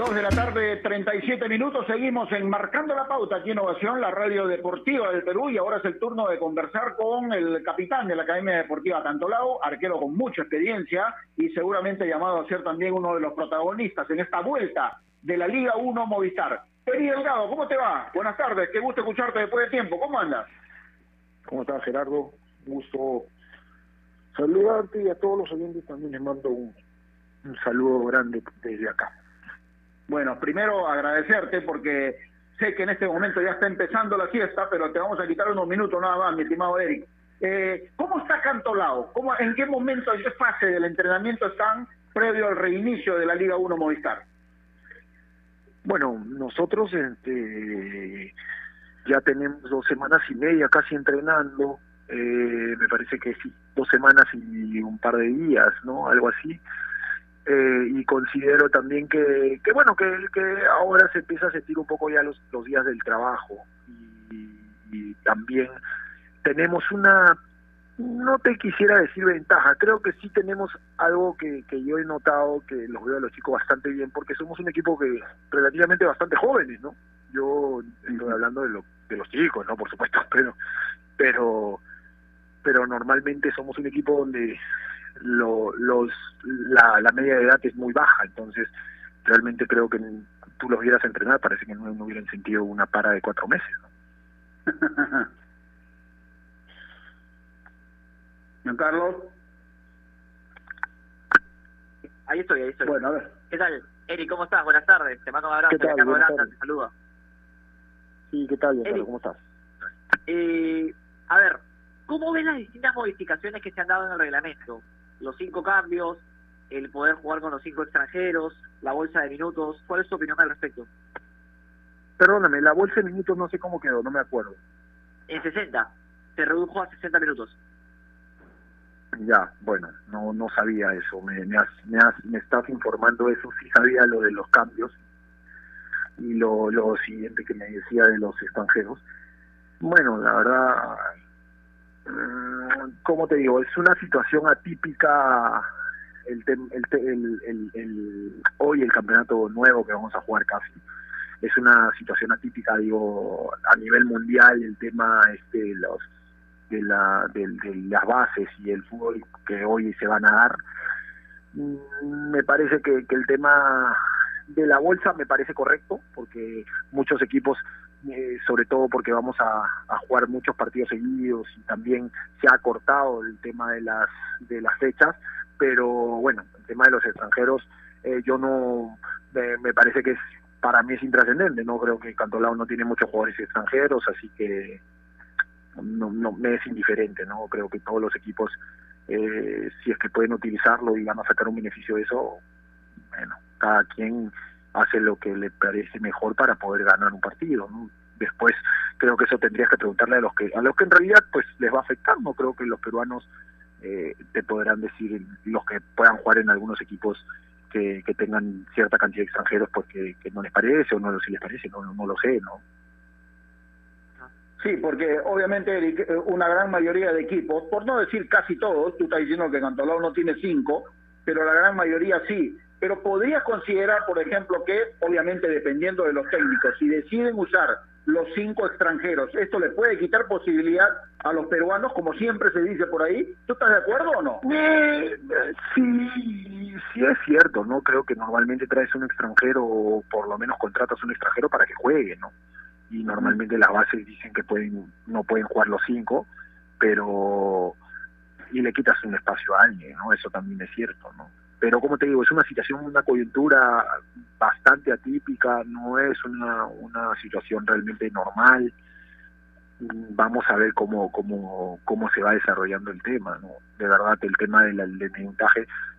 Dos de la tarde, 37 minutos. Seguimos enmarcando la pauta aquí en Ovación, la radio deportiva del Perú. Y ahora es el turno de conversar con el capitán de la Academia Deportiva Cantolao, arquero con mucha experiencia y seguramente llamado a ser también uno de los protagonistas en esta vuelta de la Liga 1 Movistar. Peri Delgado, ¿cómo te va? Buenas tardes, qué gusto escucharte después de tiempo. ¿Cómo andas? ¿Cómo estás, Gerardo? Un gusto saludarte y a todos los oyentes también les mando un, un saludo grande desde acá. Bueno, primero agradecerte porque sé que en este momento ya está empezando la fiesta, pero te vamos a quitar unos minutos nada más, mi estimado Eric. Eh, ¿Cómo está Cantolao? ¿Cómo, ¿En qué momento, en qué fase del entrenamiento están previo al reinicio de la Liga 1 Movistar? Bueno, nosotros este, ya tenemos dos semanas y media casi entrenando, eh, me parece que sí, dos semanas y un par de días, ¿no? Algo así. Eh, y considero también que, que bueno, que, que ahora se empieza a sentir un poco ya los, los días del trabajo y, y también tenemos una no te quisiera decir ventaja, creo que sí tenemos algo que, que yo he notado que los veo a los chicos bastante bien, porque somos un equipo que relativamente bastante jóvenes, ¿no? Yo estoy hablando de, lo, de los chicos, ¿no? Por supuesto, *laughs* pero, pero, pero normalmente somos un equipo donde lo, los, la, la media de edad es muy baja, entonces realmente creo que tú los vieras entrenar, parece que no, no hubieran sentido una para de cuatro meses, ¿no? *laughs* Carlos. Ahí estoy, ahí estoy. Bueno, a ver. ¿Qué tal? Eri, ¿cómo estás? Buenas tardes. Te mando un abrazo. ¿Qué tal? Buenas tardes. te saluda. Sí, ¿qué tal? Eric. ¿Cómo estás? Eh, a ver, ¿cómo ves las distintas modificaciones que se han dado en el reglamento? Los cinco cambios, el poder jugar con los cinco extranjeros, la bolsa de minutos. ¿Cuál es tu opinión al respecto? Perdóname, la bolsa de minutos no sé cómo quedó, no me acuerdo. En 60. Se redujo a 60 minutos. Ya, bueno, no no sabía eso, me, me, has, me, has- me estás informando eso, sí sabía lo de los cambios y lo, lo siguiente que me decía de los extranjeros. Bueno, la verdad, ¿cómo te digo? Es una situación atípica el, tem- el, el, el, el- hoy el campeonato nuevo que vamos a jugar casi. Es una situación atípica, digo, a nivel mundial, el tema este, los de, la, de, de las bases y el fútbol que hoy se van a dar. Mm, Me parece que, que el tema de la bolsa me parece correcto, porque muchos equipos, eh, sobre todo porque vamos a, jugar muchos partidos seguidos y también se ha cortado el tema de las, de las fechas, pero bueno, el tema de los extranjeros, eh, yo no, me, me parece que es para mí es intrascendente, no creo que Cantolao no tiene muchos jugadores extranjeros, así que no, no me es indiferente, ¿no? Creo que todos los equipos, eh, si es que pueden utilizarlo y van a sacar un beneficio de eso, bueno, cada quien hace lo que le parece mejor para poder ganar un partido, ¿no? Después creo que eso tendrías que preguntarle a los que a los que en realidad pues les va a afectar, no creo que los peruanos eh, te podrán decir los que puedan jugar en algunos equipos que, que tengan cierta cantidad de extranjeros porque que no les parece o no si les parece, no, no, no lo sé, ¿no? Sí, porque obviamente eh, una gran mayoría de equipos, por no decir casi todos, tú estás diciendo que Cantolao no tiene cinco, pero la gran mayoría sí. Pero podrías considerar, por ejemplo, que obviamente dependiendo de los técnicos, si deciden usar los cinco extranjeros, esto le puede quitar posibilidad a los peruanos, como siempre se dice por ahí. ¿Tú estás de acuerdo o no? Eh, sí, sí es cierto, ¿no? Creo que normalmente traes un extranjero o por lo menos contratas un extranjero para que juegue, ¿no? y normalmente las bases dicen que pueden no pueden jugar los cinco, pero y le quitas un espacio a alguien, ¿no? Eso también es cierto, ¿no? Pero como te digo, es una situación, una coyuntura bastante atípica, no es una, una situación realmente normal. Vamos a ver cómo, cómo, cómo se va desarrollando el tema. De verdad, el tema del, del.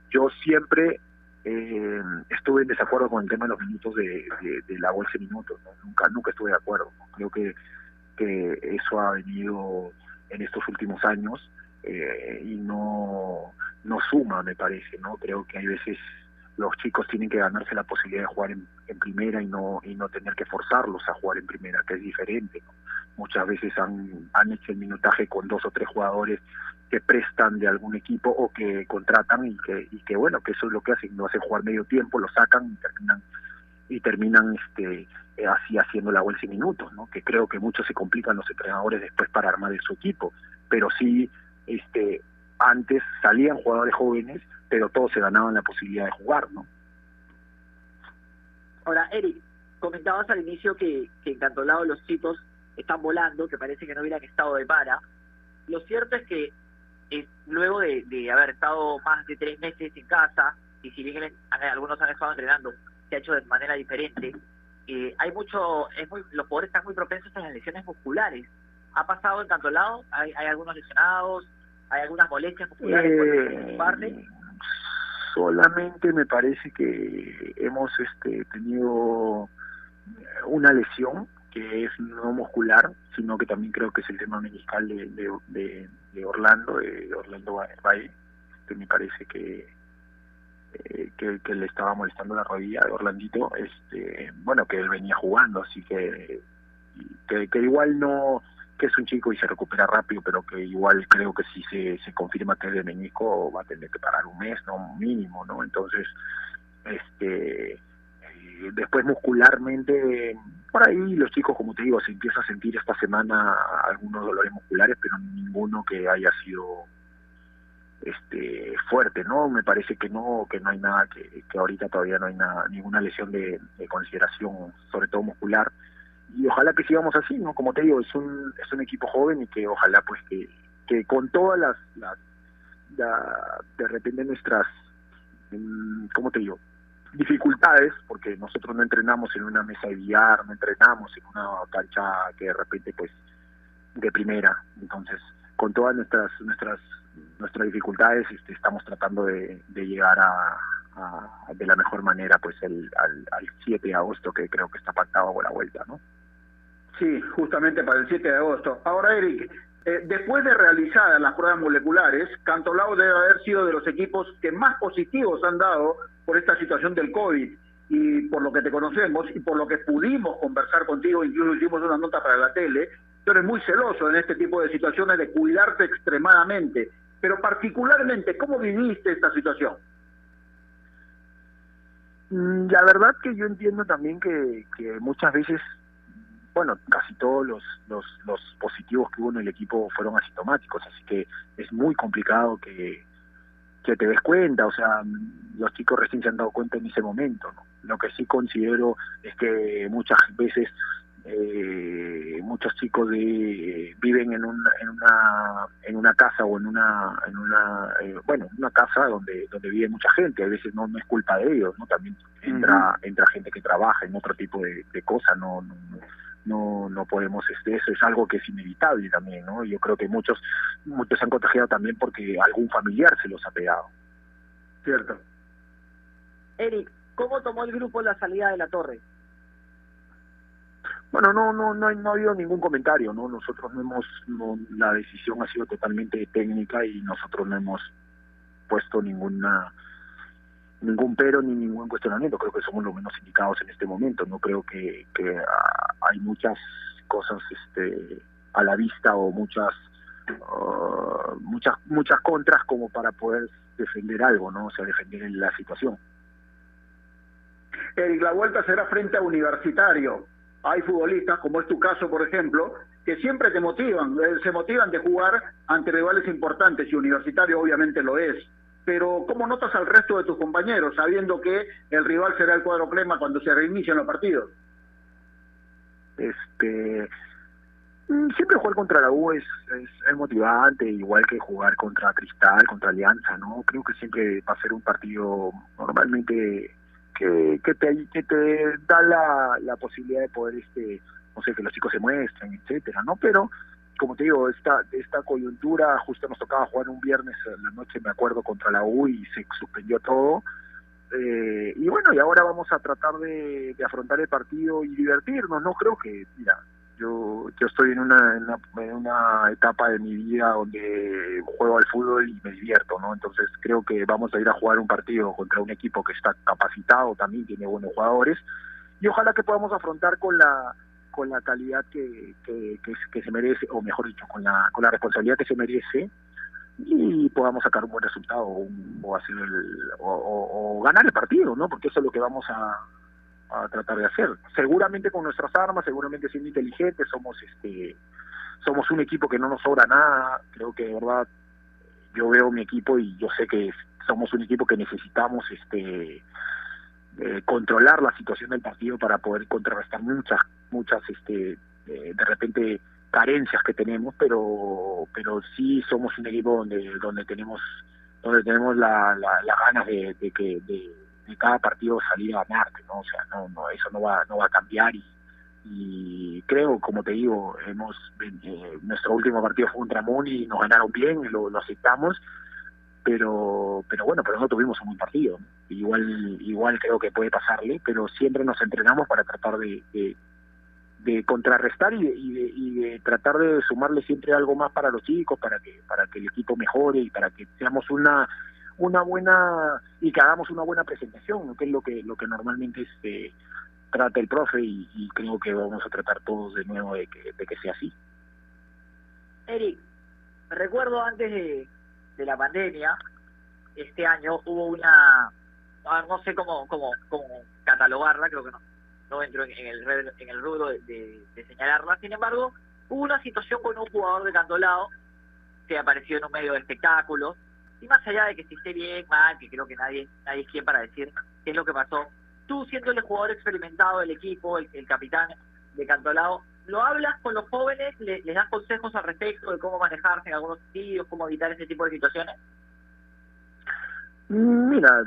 Yo siempre eh, estuve en desacuerdo con el tema de los minutos de, de, la bolsa de minutos, nunca nunca estuve de acuerdo. Creo que, que eso ha venido en estos últimos años eh, y no, no suma, me parece. no Creo que hay veces los chicos tienen que ganarse la posibilidad de jugar en, en primera y no y no tener que forzarlos a jugar en primera, que es diferente. Muchas veces han, han hecho el minutaje con dos o tres jugadores que prestan de algún equipo o que contratan y que y que bueno que eso es lo que hacen no hacen jugar medio tiempo lo sacan y terminan y terminan este eh, así haciendo la bolsa y minutos no que creo que muchos se complican los entrenadores después para armar su equipo pero sí este antes salían jugadores jóvenes pero todos se ganaban la posibilidad de jugar no ahora Eric comentabas al inicio que que encantolado los chicos están volando que parece que no hubieran estado de para lo cierto es que luego de, de, haber estado más de tres meses en casa, y si bien algunos han estado entrenando, se ha hecho de manera diferente, eh, hay mucho, es muy, los jugadores están muy propensos a las lesiones musculares. ¿Ha pasado en tanto lado? ¿Hay, hay algunos lesionados? ¿Hay algunas molestias musculares por su parte? Solamente me parece que hemos este, tenido una lesión que es no muscular, sino que también creo que es el tema meniscal de, de, de, Orlando, de Orlando Valle, que me parece que, eh, que, le estaba molestando la rodilla de Orlandito, este, bueno, que él venía jugando, así que, que, que igual no, que es un chico y se recupera rápido, pero que igual creo que si se, se confirma que es de menisco va a tener que parar un mes, no mínimo, ¿no? Entonces, este después muscularmente, por ahí los chicos, como te digo, se empieza a sentir esta semana algunos dolores musculares, pero ninguno que haya sido este fuerte, ¿no? Me parece que no, que no hay nada, que, que ahorita todavía no hay nada, ninguna lesión de, consideración, sobre todo muscular. Y ojalá que sigamos así, ¿no? Como te digo, es un, es un equipo joven y que ojalá pues que, que con todas las, las de repente nuestras, mm, ¿cómo te digo? dificultades, porque nosotros no entrenamos en una mesa de billar, no entrenamos en una cancha que de repente pues de primera, entonces con todas nuestras nuestras nuestras dificultades este, estamos tratando de, llegar a, de la mejor manera pues el, al, al 7 de agosto que creo que está pactado por la vuelta, ¿no? Sí, justamente para el 7 de agosto. Ahora, Eric, eh, después de realizadas las pruebas moleculares, Cantolao debe haber sido de los equipos que más positivos han dado por esta situación del COVID y por lo que te conocemos y por lo que pudimos conversar contigo, incluso hicimos una nota para la tele, tú eres muy celoso en este tipo de situaciones de cuidarte extremadamente, pero particularmente, ¿cómo viviste esta situación? Mm, la verdad que yo entiendo también que, que muchas veces bueno, casi todos los, los, los positivos que hubo en el equipo fueron asintomáticos, así que es muy complicado que, que te des cuenta, o sea, los chicos recién se han dado cuenta en ese momento, ¿no? Lo que sí considero es que muchas veces eh, muchos chicos de, viven en, un, en una en una casa o en una en una eh, bueno en una casa donde donde vive mucha gente a veces no, no es culpa de ellos no también entra entra gente que trabaja en otro tipo de, de cosas no, no no no podemos este eso es algo que es inevitable también no yo creo que muchos muchos se han contagiado también porque algún familiar se los ha pegado. Cierto. Eric cómo tomó el grupo la salida de la torre bueno no no no, no ha habido ningún comentario no nosotros no hemos no, la decisión ha sido totalmente técnica y nosotros no hemos puesto ninguna ningún pero ni ningún cuestionamiento. Creo que somos los menos indicados en este momento. No creo que, ah, hay muchas cosas este, a la vista o muchas uh, muchas muchas contras como para poder defender algo, ¿no? O sea, defender la situación. Eric, la vuelta será frente a Universitario. Hay futbolistas, como es tu caso, por ejemplo, que siempre te motivan, eh, se motivan de jugar ante rivales importantes y Universitario obviamente lo es. Pero ¿cómo notas al resto de tus compañeros sabiendo que el rival será el cuadro crema cuando se reinician los partidos? Este, mm, siempre jugar contra la U es, es, motivante, igual que jugar contra Cristal, contra Alianza, ¿no? Creo que siempre va a ser un partido normalmente que, que, te, que te da la, la posibilidad de poder, este no sé, que los chicos se muestren, etcétera, ¿no? Pero, como te digo, esta, esta coyuntura, justo nos tocaba jugar un viernes en la noche, me acuerdo, contra la U y se suspendió todo eh, y bueno, y ahora vamos a tratar de, afrontar el partido y divertirnos, ¿no? Creo que, mira, yo, yo estoy en una, en una, etapa de mi vida donde juego al fútbol y me divierto, ¿no? Entonces creo que vamos a ir a jugar un partido contra un equipo que está capacitado, también tiene buenos jugadores, y ojalá que podamos afrontar con la con la calidad que, que, se merece, o mejor dicho, con la, con la responsabilidad que se merece y podamos sacar un buen resultado o, hacer o, ganar el partido, ¿no? Porque eso es lo que vamos a, tratar de hacer. Seguramente con nuestras armas, seguramente siendo inteligentes, somos este somos un equipo que no nos sobra nada. Creo que de verdad yo veo mi equipo y yo sé que somos un equipo que necesitamos este eh, controlar la situación del partido para poder contrarrestar muchas muchas este eh, de repente carencias que tenemos, pero pero sí somos un equipo donde donde tenemos donde tenemos la, la, ganas de, que de, cada partido salir a ganarte, ¿no? O sea, no, no eso no va no va a cambiar y, y creo, como te digo, hemos eh, nuestro último partido fue contra Muni y nos ganaron bien, lo, lo aceptamos, pero pero bueno, pero no tuvimos un buen partido. Igual igual creo que puede pasarle, pero siempre nos entrenamos para tratar de contrarrestar y de, tratar de sumarle siempre algo más para los chicos, para que para que el equipo mejore y para que seamos una una buena y que hagamos una buena presentación, que es lo que lo que normalmente este, trata el profe y, creo que vamos a tratar todos de nuevo de que, de que sea así. Eric, recuerdo antes de, de la pandemia, este año hubo una, no sé cómo, cómo, cómo catalogarla, creo que no, no entro en, el, en el rubro de, señalarla. Sin embargo, hubo una situación con un jugador de Cantolao que apareció en un medio de espectáculos, y más allá de que si esté bien, mal, que creo que nadie, nadie es quien para decir qué es lo que pasó, tú siendo el jugador experimentado del equipo, el, capitán de Cantolao, ¿lo hablas con los jóvenes? ¿Les, das consejos al respecto de cómo manejarse en algunos sitios, cómo evitar ese tipo de situaciones? Mira,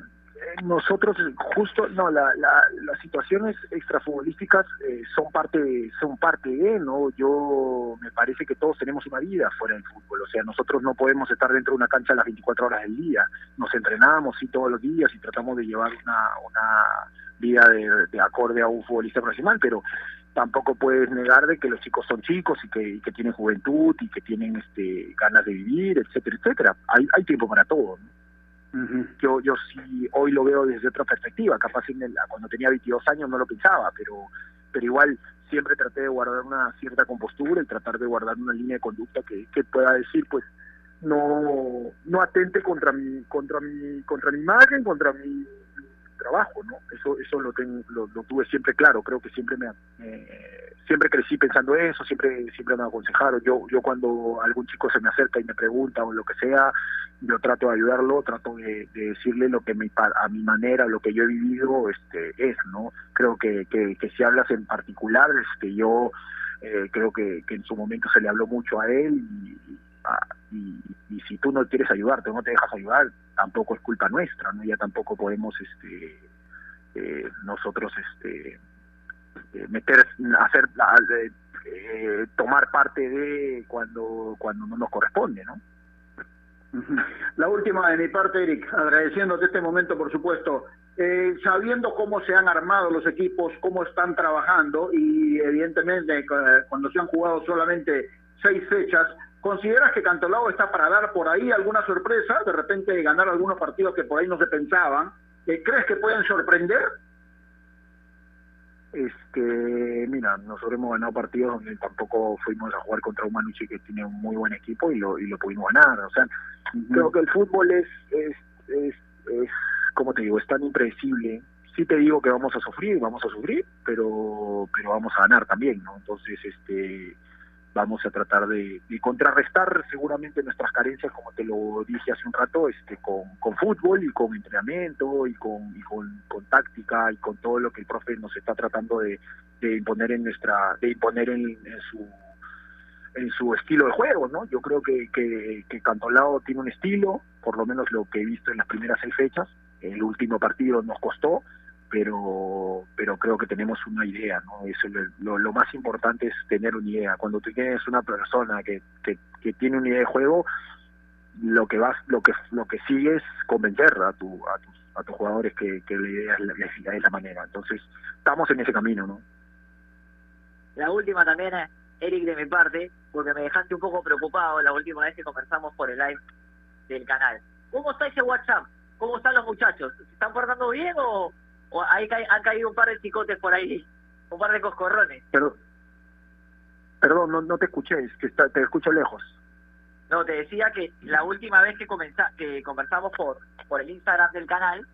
nosotros justo no la, la, las situaciones extrafutbolísticas eh, son parte son parte de no yo me parece que todos tenemos una vida fuera del fútbol o sea nosotros no podemos estar dentro de una cancha las 24 horas del día. Nos entrenamos sí todos los días y tratamos de llevar una una vida de, acorde a un futbolista profesional pero tampoco puedes negar de que los chicos son chicos y que, y que tienen juventud y que tienen este ganas de vivir etcétera etcétera. Hay hay tiempo para todo ¿no? Yo yo sí hoy lo veo desde otra perspectiva, capaz en cuando tenía 22 años no lo pensaba, pero pero igual siempre traté de guardar una cierta compostura y tratar de guardar una línea de conducta que, que pueda decir pues no no atente contra mi contra mi contra mi imagen, contra mi trabajo, ¿no? Eso eso lo, tengo, lo, tuve siempre claro, creo que siempre me, siempre crecí pensando eso, siempre siempre me aconsejaron. Yo yo cuando algún chico se me acerca y me pregunta o lo que sea, yo trato de ayudarlo, trato de, decirle lo que mi, a mi manera, lo que yo he vivido este es, ¿no? Creo que que, que si hablas en particular, este yo eh, creo que, que en su momento se le habló mucho a él y, y, y, si tú no quieres ayudarte o no te dejas ayudar, tampoco es culpa nuestra, ¿no? Ya tampoco podemos este eh, nosotros este eh, meter hacer eh, tomar parte de cuando cuando no nos corresponde, ¿no? La última de mi parte, Eric, agradeciéndote este momento, por supuesto. Eh, sabiendo cómo se han armado los equipos, cómo están trabajando y evidentemente cuando se han jugado solamente seis fechas, ¿consideras que Cantolao está para dar por ahí alguna sorpresa? De repente ganar algunos partidos que por ahí no se pensaban. ¿Crees que pueden sorprender? Este, mira, nosotros hemos ganado partidos donde tampoco fuimos a jugar contra un Manucci que tiene un muy buen equipo y lo, y lo pudimos ganar. O sea, creo que el fútbol es, es, es, es, como te digo, es tan impredecible. Sí te digo que vamos a sufrir, vamos a sufrir, pero, pero vamos a ganar también, ¿no? Entonces, este, vamos a tratar de, contrarrestar seguramente nuestras carencias, como te lo dije hace un rato, este, con, con fútbol y con entrenamiento y con, con, táctica y con todo lo que el profe nos está tratando de, de imponer en nuestra, de imponer en, en, su en su estilo de juego, ¿no? Yo creo que, que, que Cantolao tiene un estilo, por lo menos lo que he visto en las primeras seis fechas. El último partido nos costó, pero pero creo que tenemos una idea, ¿no? Eso lo, lo, más importante es tener una idea. Cuando tú tienes una persona que, que, tiene una idea de juego, lo que vas, lo que lo que sigue es convencer a tu a tus a tus jugadores que, que la idea es la, la manera. Entonces, estamos en ese camino, ¿no? La última también, Eric, de mi parte, porque me dejaste un poco preocupado la última vez que conversamos por el live del canal. ¿Cómo está ese WhatsApp? ¿Cómo están los muchachos? ¿Se están portando bien o, o hay, han caído un par de chicotes por ahí, un par de coscorrones. Pero, perdón, no, no te escuché, es que está, te escucho lejos. No, te decía que la última vez que, comenza, que conversamos por, por el Instagram del canal,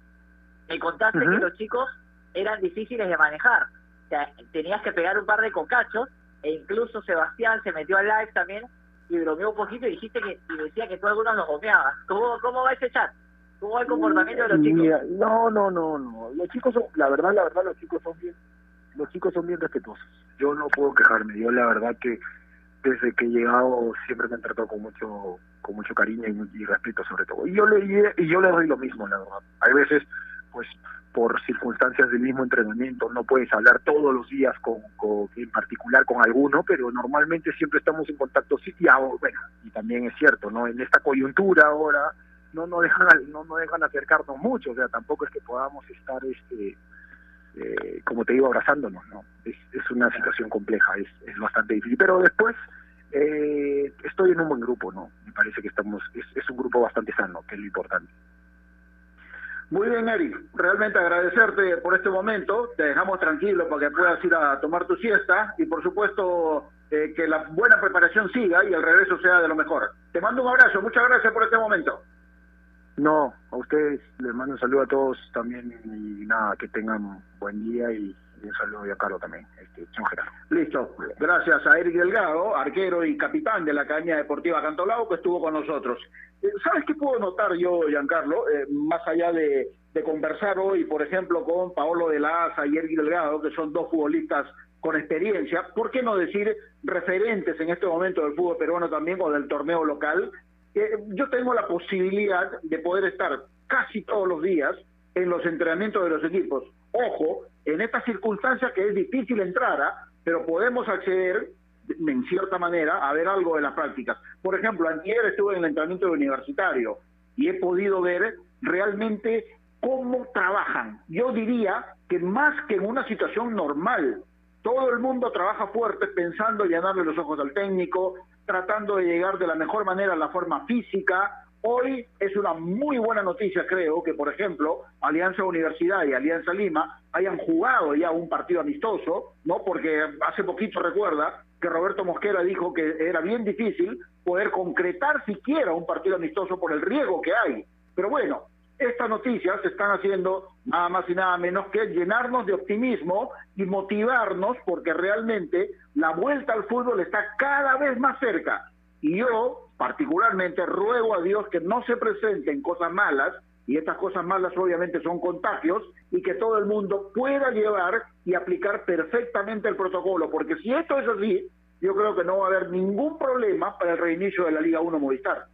me contaste que los chicos eran difíciles de manejar. O sea, tenías que pegar un par de cocachos e incluso Sebastián se metió al live también y bromeó un poquito y dijiste que y decía que tú algunos los gomeabas. ¿Cómo, ¿Cómo va ese chat? ¿Cómo va el comportamiento de los chicos? no, no, no, no. Los chicos son, la verdad, la verdad, los chicos son bien, los chicos son bien respetuosos. Yo no puedo quejarme. Yo la verdad que desde que he llegado siempre me han tratado con mucho, con mucho cariño y, respeto sobre todo. Y yo le, y yo le doy lo mismo, la verdad. Hay veces, pues, por circunstancias del mismo entrenamiento, no puedes hablar todos los días con, con en particular con alguno, pero normalmente siempre estamos en contacto. Sí, y, bueno, y también es cierto, ¿no? En esta coyuntura ahora no no dejan no no dejan acercarnos mucho o sea tampoco es que podamos estar este eh, como te digo abrazándonos no es, es una situación compleja es, es bastante difícil pero después eh, estoy en un buen grupo no me parece que estamos es, es un grupo bastante sano que es lo importante muy bien, Eric. Realmente agradecerte por este momento. Te dejamos tranquilo para que puedas ir a tomar tu siesta y, por supuesto, eh, que la buena preparación siga y el regreso sea de lo mejor. Te mando un abrazo. Muchas gracias por este momento. No, a ustedes les mando un saludo a todos también y nada, que tengan buen día y, un saludo a Carlos también, este, Listo, gracias a Eric Delgado, arquero y capitán de la Academia Deportiva Cantolao, que estuvo con nosotros. Eh, ¿Sabes qué puedo notar yo, Giancarlo? Eh, más allá de, de conversar hoy, por ejemplo, con Paolo de la Asa y Eric Delgado, que son dos futbolistas con experiencia, ¿por qué no decir referentes en este momento del fútbol peruano también o del torneo local? Yo tengo la posibilidad de poder estar casi todos los días en los entrenamientos de los equipos. Ojo, en estas circunstancias que es difícil entrar, ¿ah? pero podemos acceder en cierta manera a ver algo de las prácticas. Por ejemplo, ayer estuve en el entrenamiento universitario y he podido ver realmente cómo trabajan. Yo diría que más que en una situación normal, todo el mundo trabaja fuerte pensando en llenarle los ojos al técnico, tratando de llegar de la mejor manera a la forma física. Hoy es una muy buena noticia, creo, que por ejemplo Alianza Universidad y Alianza Lima hayan jugado ya un partido amistoso, ¿no? Porque hace poquito recuerda que Roberto Mosquera dijo que era bien difícil poder concretar siquiera un partido amistoso por el riesgo que hay. Pero bueno, estas noticias están haciendo nada más y nada menos que llenarnos de optimismo y motivarnos porque realmente la vuelta al fútbol está cada vez más cerca. Y yo, particularmente, ruego a Dios que no se presenten cosas malas, y estas cosas malas obviamente son contagios, y que todo el mundo pueda llevar y aplicar perfectamente el protocolo, porque si esto es así, yo creo que no va a haber ningún problema para el reinicio de la Liga 1 Movistar.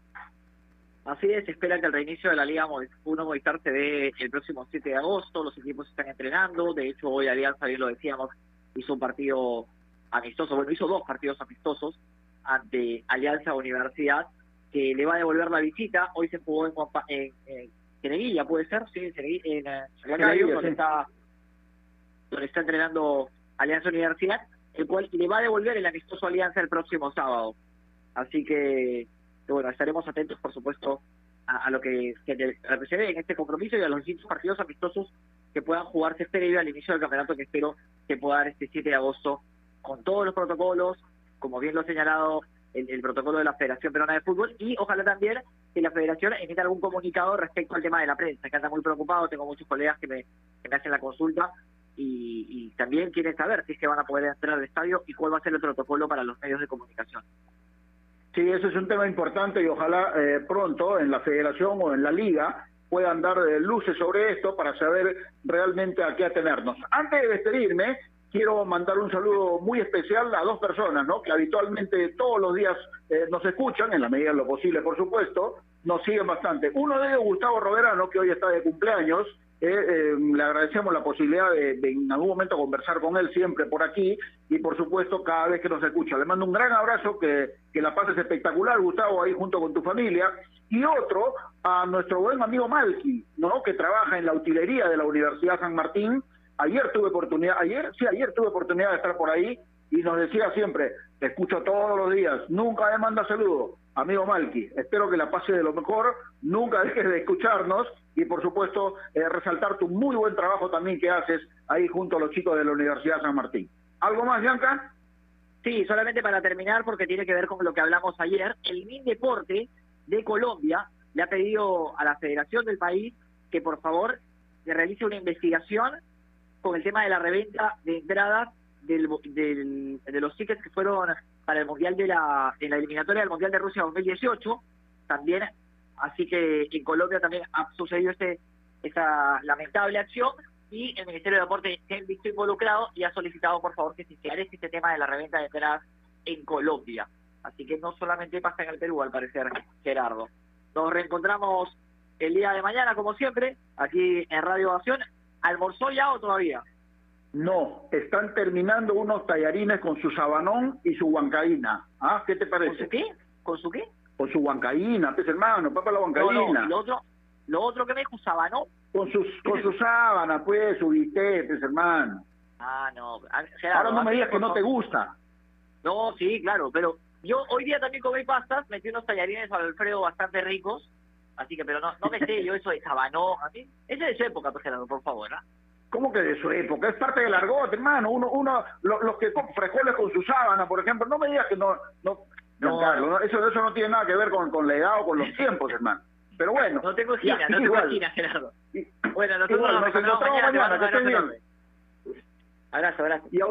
Así es, se espera que el reinicio de la Liga 1 Movistar se dé el próximo 7 de agosto, los equipos están entrenando, de hecho hoy Alianza, bien lo decíamos, hizo un partido amistoso, bueno, hizo dos partidos amistosos ante Alianza Universidad, que le va a devolver la visita, hoy se jugó en, en, puede ser, sí, en, en, en donde, está, donde está entrenando Alianza Universidad, el cual le va a devolver el amistoso Alianza el próximo sábado. Así que bueno, estaremos atentos, por supuesto, a, lo que, se ve en este compromiso y a los distintos partidos amistosos que puedan jugarse previo al inicio del campeonato que espero que pueda dar este 7 de agosto con todos los protocolos, como bien lo ha señalado el, protocolo de la Federación Peruana de Fútbol y ojalá también que la Federación emita algún comunicado respecto al tema de la prensa, que anda muy preocupado, tengo muchos colegas que me, que me hacen la consulta y también quieren saber si es que van a poder entrar al estadio y cuál va a ser el protocolo para los medios de comunicación. Sí, eso es un tema importante y ojalá eh, pronto en la federación o en la liga puedan dar eh, luces sobre esto para saber realmente a qué atenernos. Antes de despedirme, quiero mandar un saludo muy especial a dos personas, ¿no? Que habitualmente todos los días eh, nos escuchan, en la medida de lo posible, por supuesto, nos siguen bastante. Uno de ellos, Gustavo Roverano, que hoy está de cumpleaños, eh, eh, le agradecemos la posibilidad de, en algún momento conversar con él siempre por aquí y por supuesto cada vez que nos escucha. Le mando un gran abrazo, que, que la pases espectacular, Gustavo, ahí junto con tu familia. Y otro a nuestro buen amigo Malky, ¿no? que trabaja en la utilería de la Universidad San Martín. Ayer tuve oportunidad, ayer, sí, ayer tuve oportunidad de estar por ahí y nos decía siempre, te escucho todos los días, nunca me manda saludo. Amigo Malky, espero que la pase de lo mejor, nunca dejes de escucharnos y por supuesto eh, resaltar tu muy buen trabajo también que haces ahí junto a los chicos de la Universidad San Martín. ¿Algo más, Bianca? Sí, solamente para terminar, porque tiene que ver con lo que hablamos ayer, el MinDeporte de Colombia le ha pedido a la federación del país que por favor se realice una investigación con el tema de la reventa de entradas del, del, de los tickets que fueron para el mundial de la en la eliminatoria del mundial de Rusia 2018 también. Así que en Colombia también ha sucedido este esa lamentable acción. Y el Ministerio de Deporte se ha visto involucrado y ha solicitado por favor que se esclarezca este tema de la reventa de entradas en Colombia. Así que no solamente pasa en el Perú al parecer Gerardo. Nos reencontramos el día de mañana como siempre aquí en Radio Ovación ¿almorzó ya o todavía? No, están terminando unos tallarines con su sabanón y su huancaína. ¿Ah? ¿Qué te parece? ¿Con su qué? ¿Con su qué? Con su huancaína, pues hermano, papá la huancaína. No, no, lo otro, lo otro que me dijo, sabanón. Con sus, con su sábana, pues, su bistec, pues hermano. Ah, no. Gerardo, Ahora no me digas que no te gusta. No, sí, claro, pero yo hoy día también comí pastas, metí unos tallarines al Alfredo bastante ricos, así que, pero no, no me sé yo eso de sabanón, a mí, esa es su época, pues, Gerardo, por favor, ¿ah? ¿Cómo que de su época? Es parte del argot, hermano. Uno, uno, lo, los que frijoles con su sábana, por ejemplo, no me digas que no, no, no, Carlos, no, eso, eso no tiene nada que ver con, con la edad o con los tiempos, hermano. Pero bueno. No tengo esquina, no tengo esquina, Gerardo. Bueno, nosotros igual, nos encontramos mañana, mañana que estén bien. Abrazo, abrazo. Y a,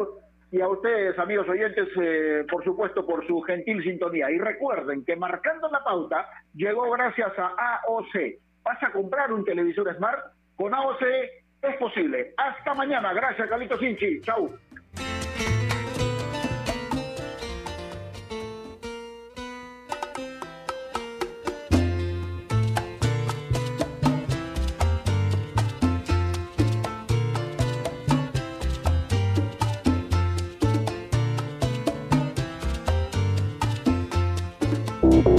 y a ustedes, amigos oyentes, eh, por supuesto, por su gentil sintonía. Y recuerden que marcando la pauta llegó gracias a AOC. ¿Vas a comprar un televisor Smart? Con AOC es posible. Hasta mañana. Gracias, Carlitos Sinchi. Chau.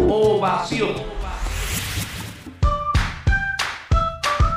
Ovación.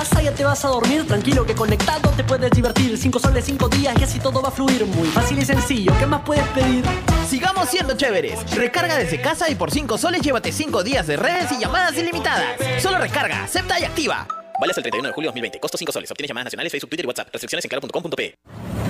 casa, ya te vas a dormir. Tranquilo que conectado te puedes divertir. Cinco soles, cinco días y así todo va a fluir. Muy fácil y sencillo. ¿Qué más puedes pedir? Sigamos siendo chéveres. Recarga desde casa y por 5 soles llévate 5 días de redes y llamadas ilimitadas. Solo recarga, acepta y activa. Vale hasta el 31 de julio de 2020. Costo 5 soles. Obtienes llamadas nacionales, Facebook, Twitter y WhatsApp. Restricciones en claro.com.p.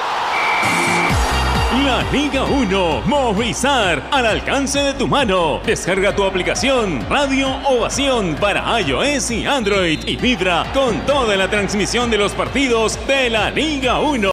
La Liga 1 Movistar al alcance de tu mano. Descarga tu aplicación Radio Ovación para iOS y Android y vibra con toda la transmisión de los partidos de la Liga 1.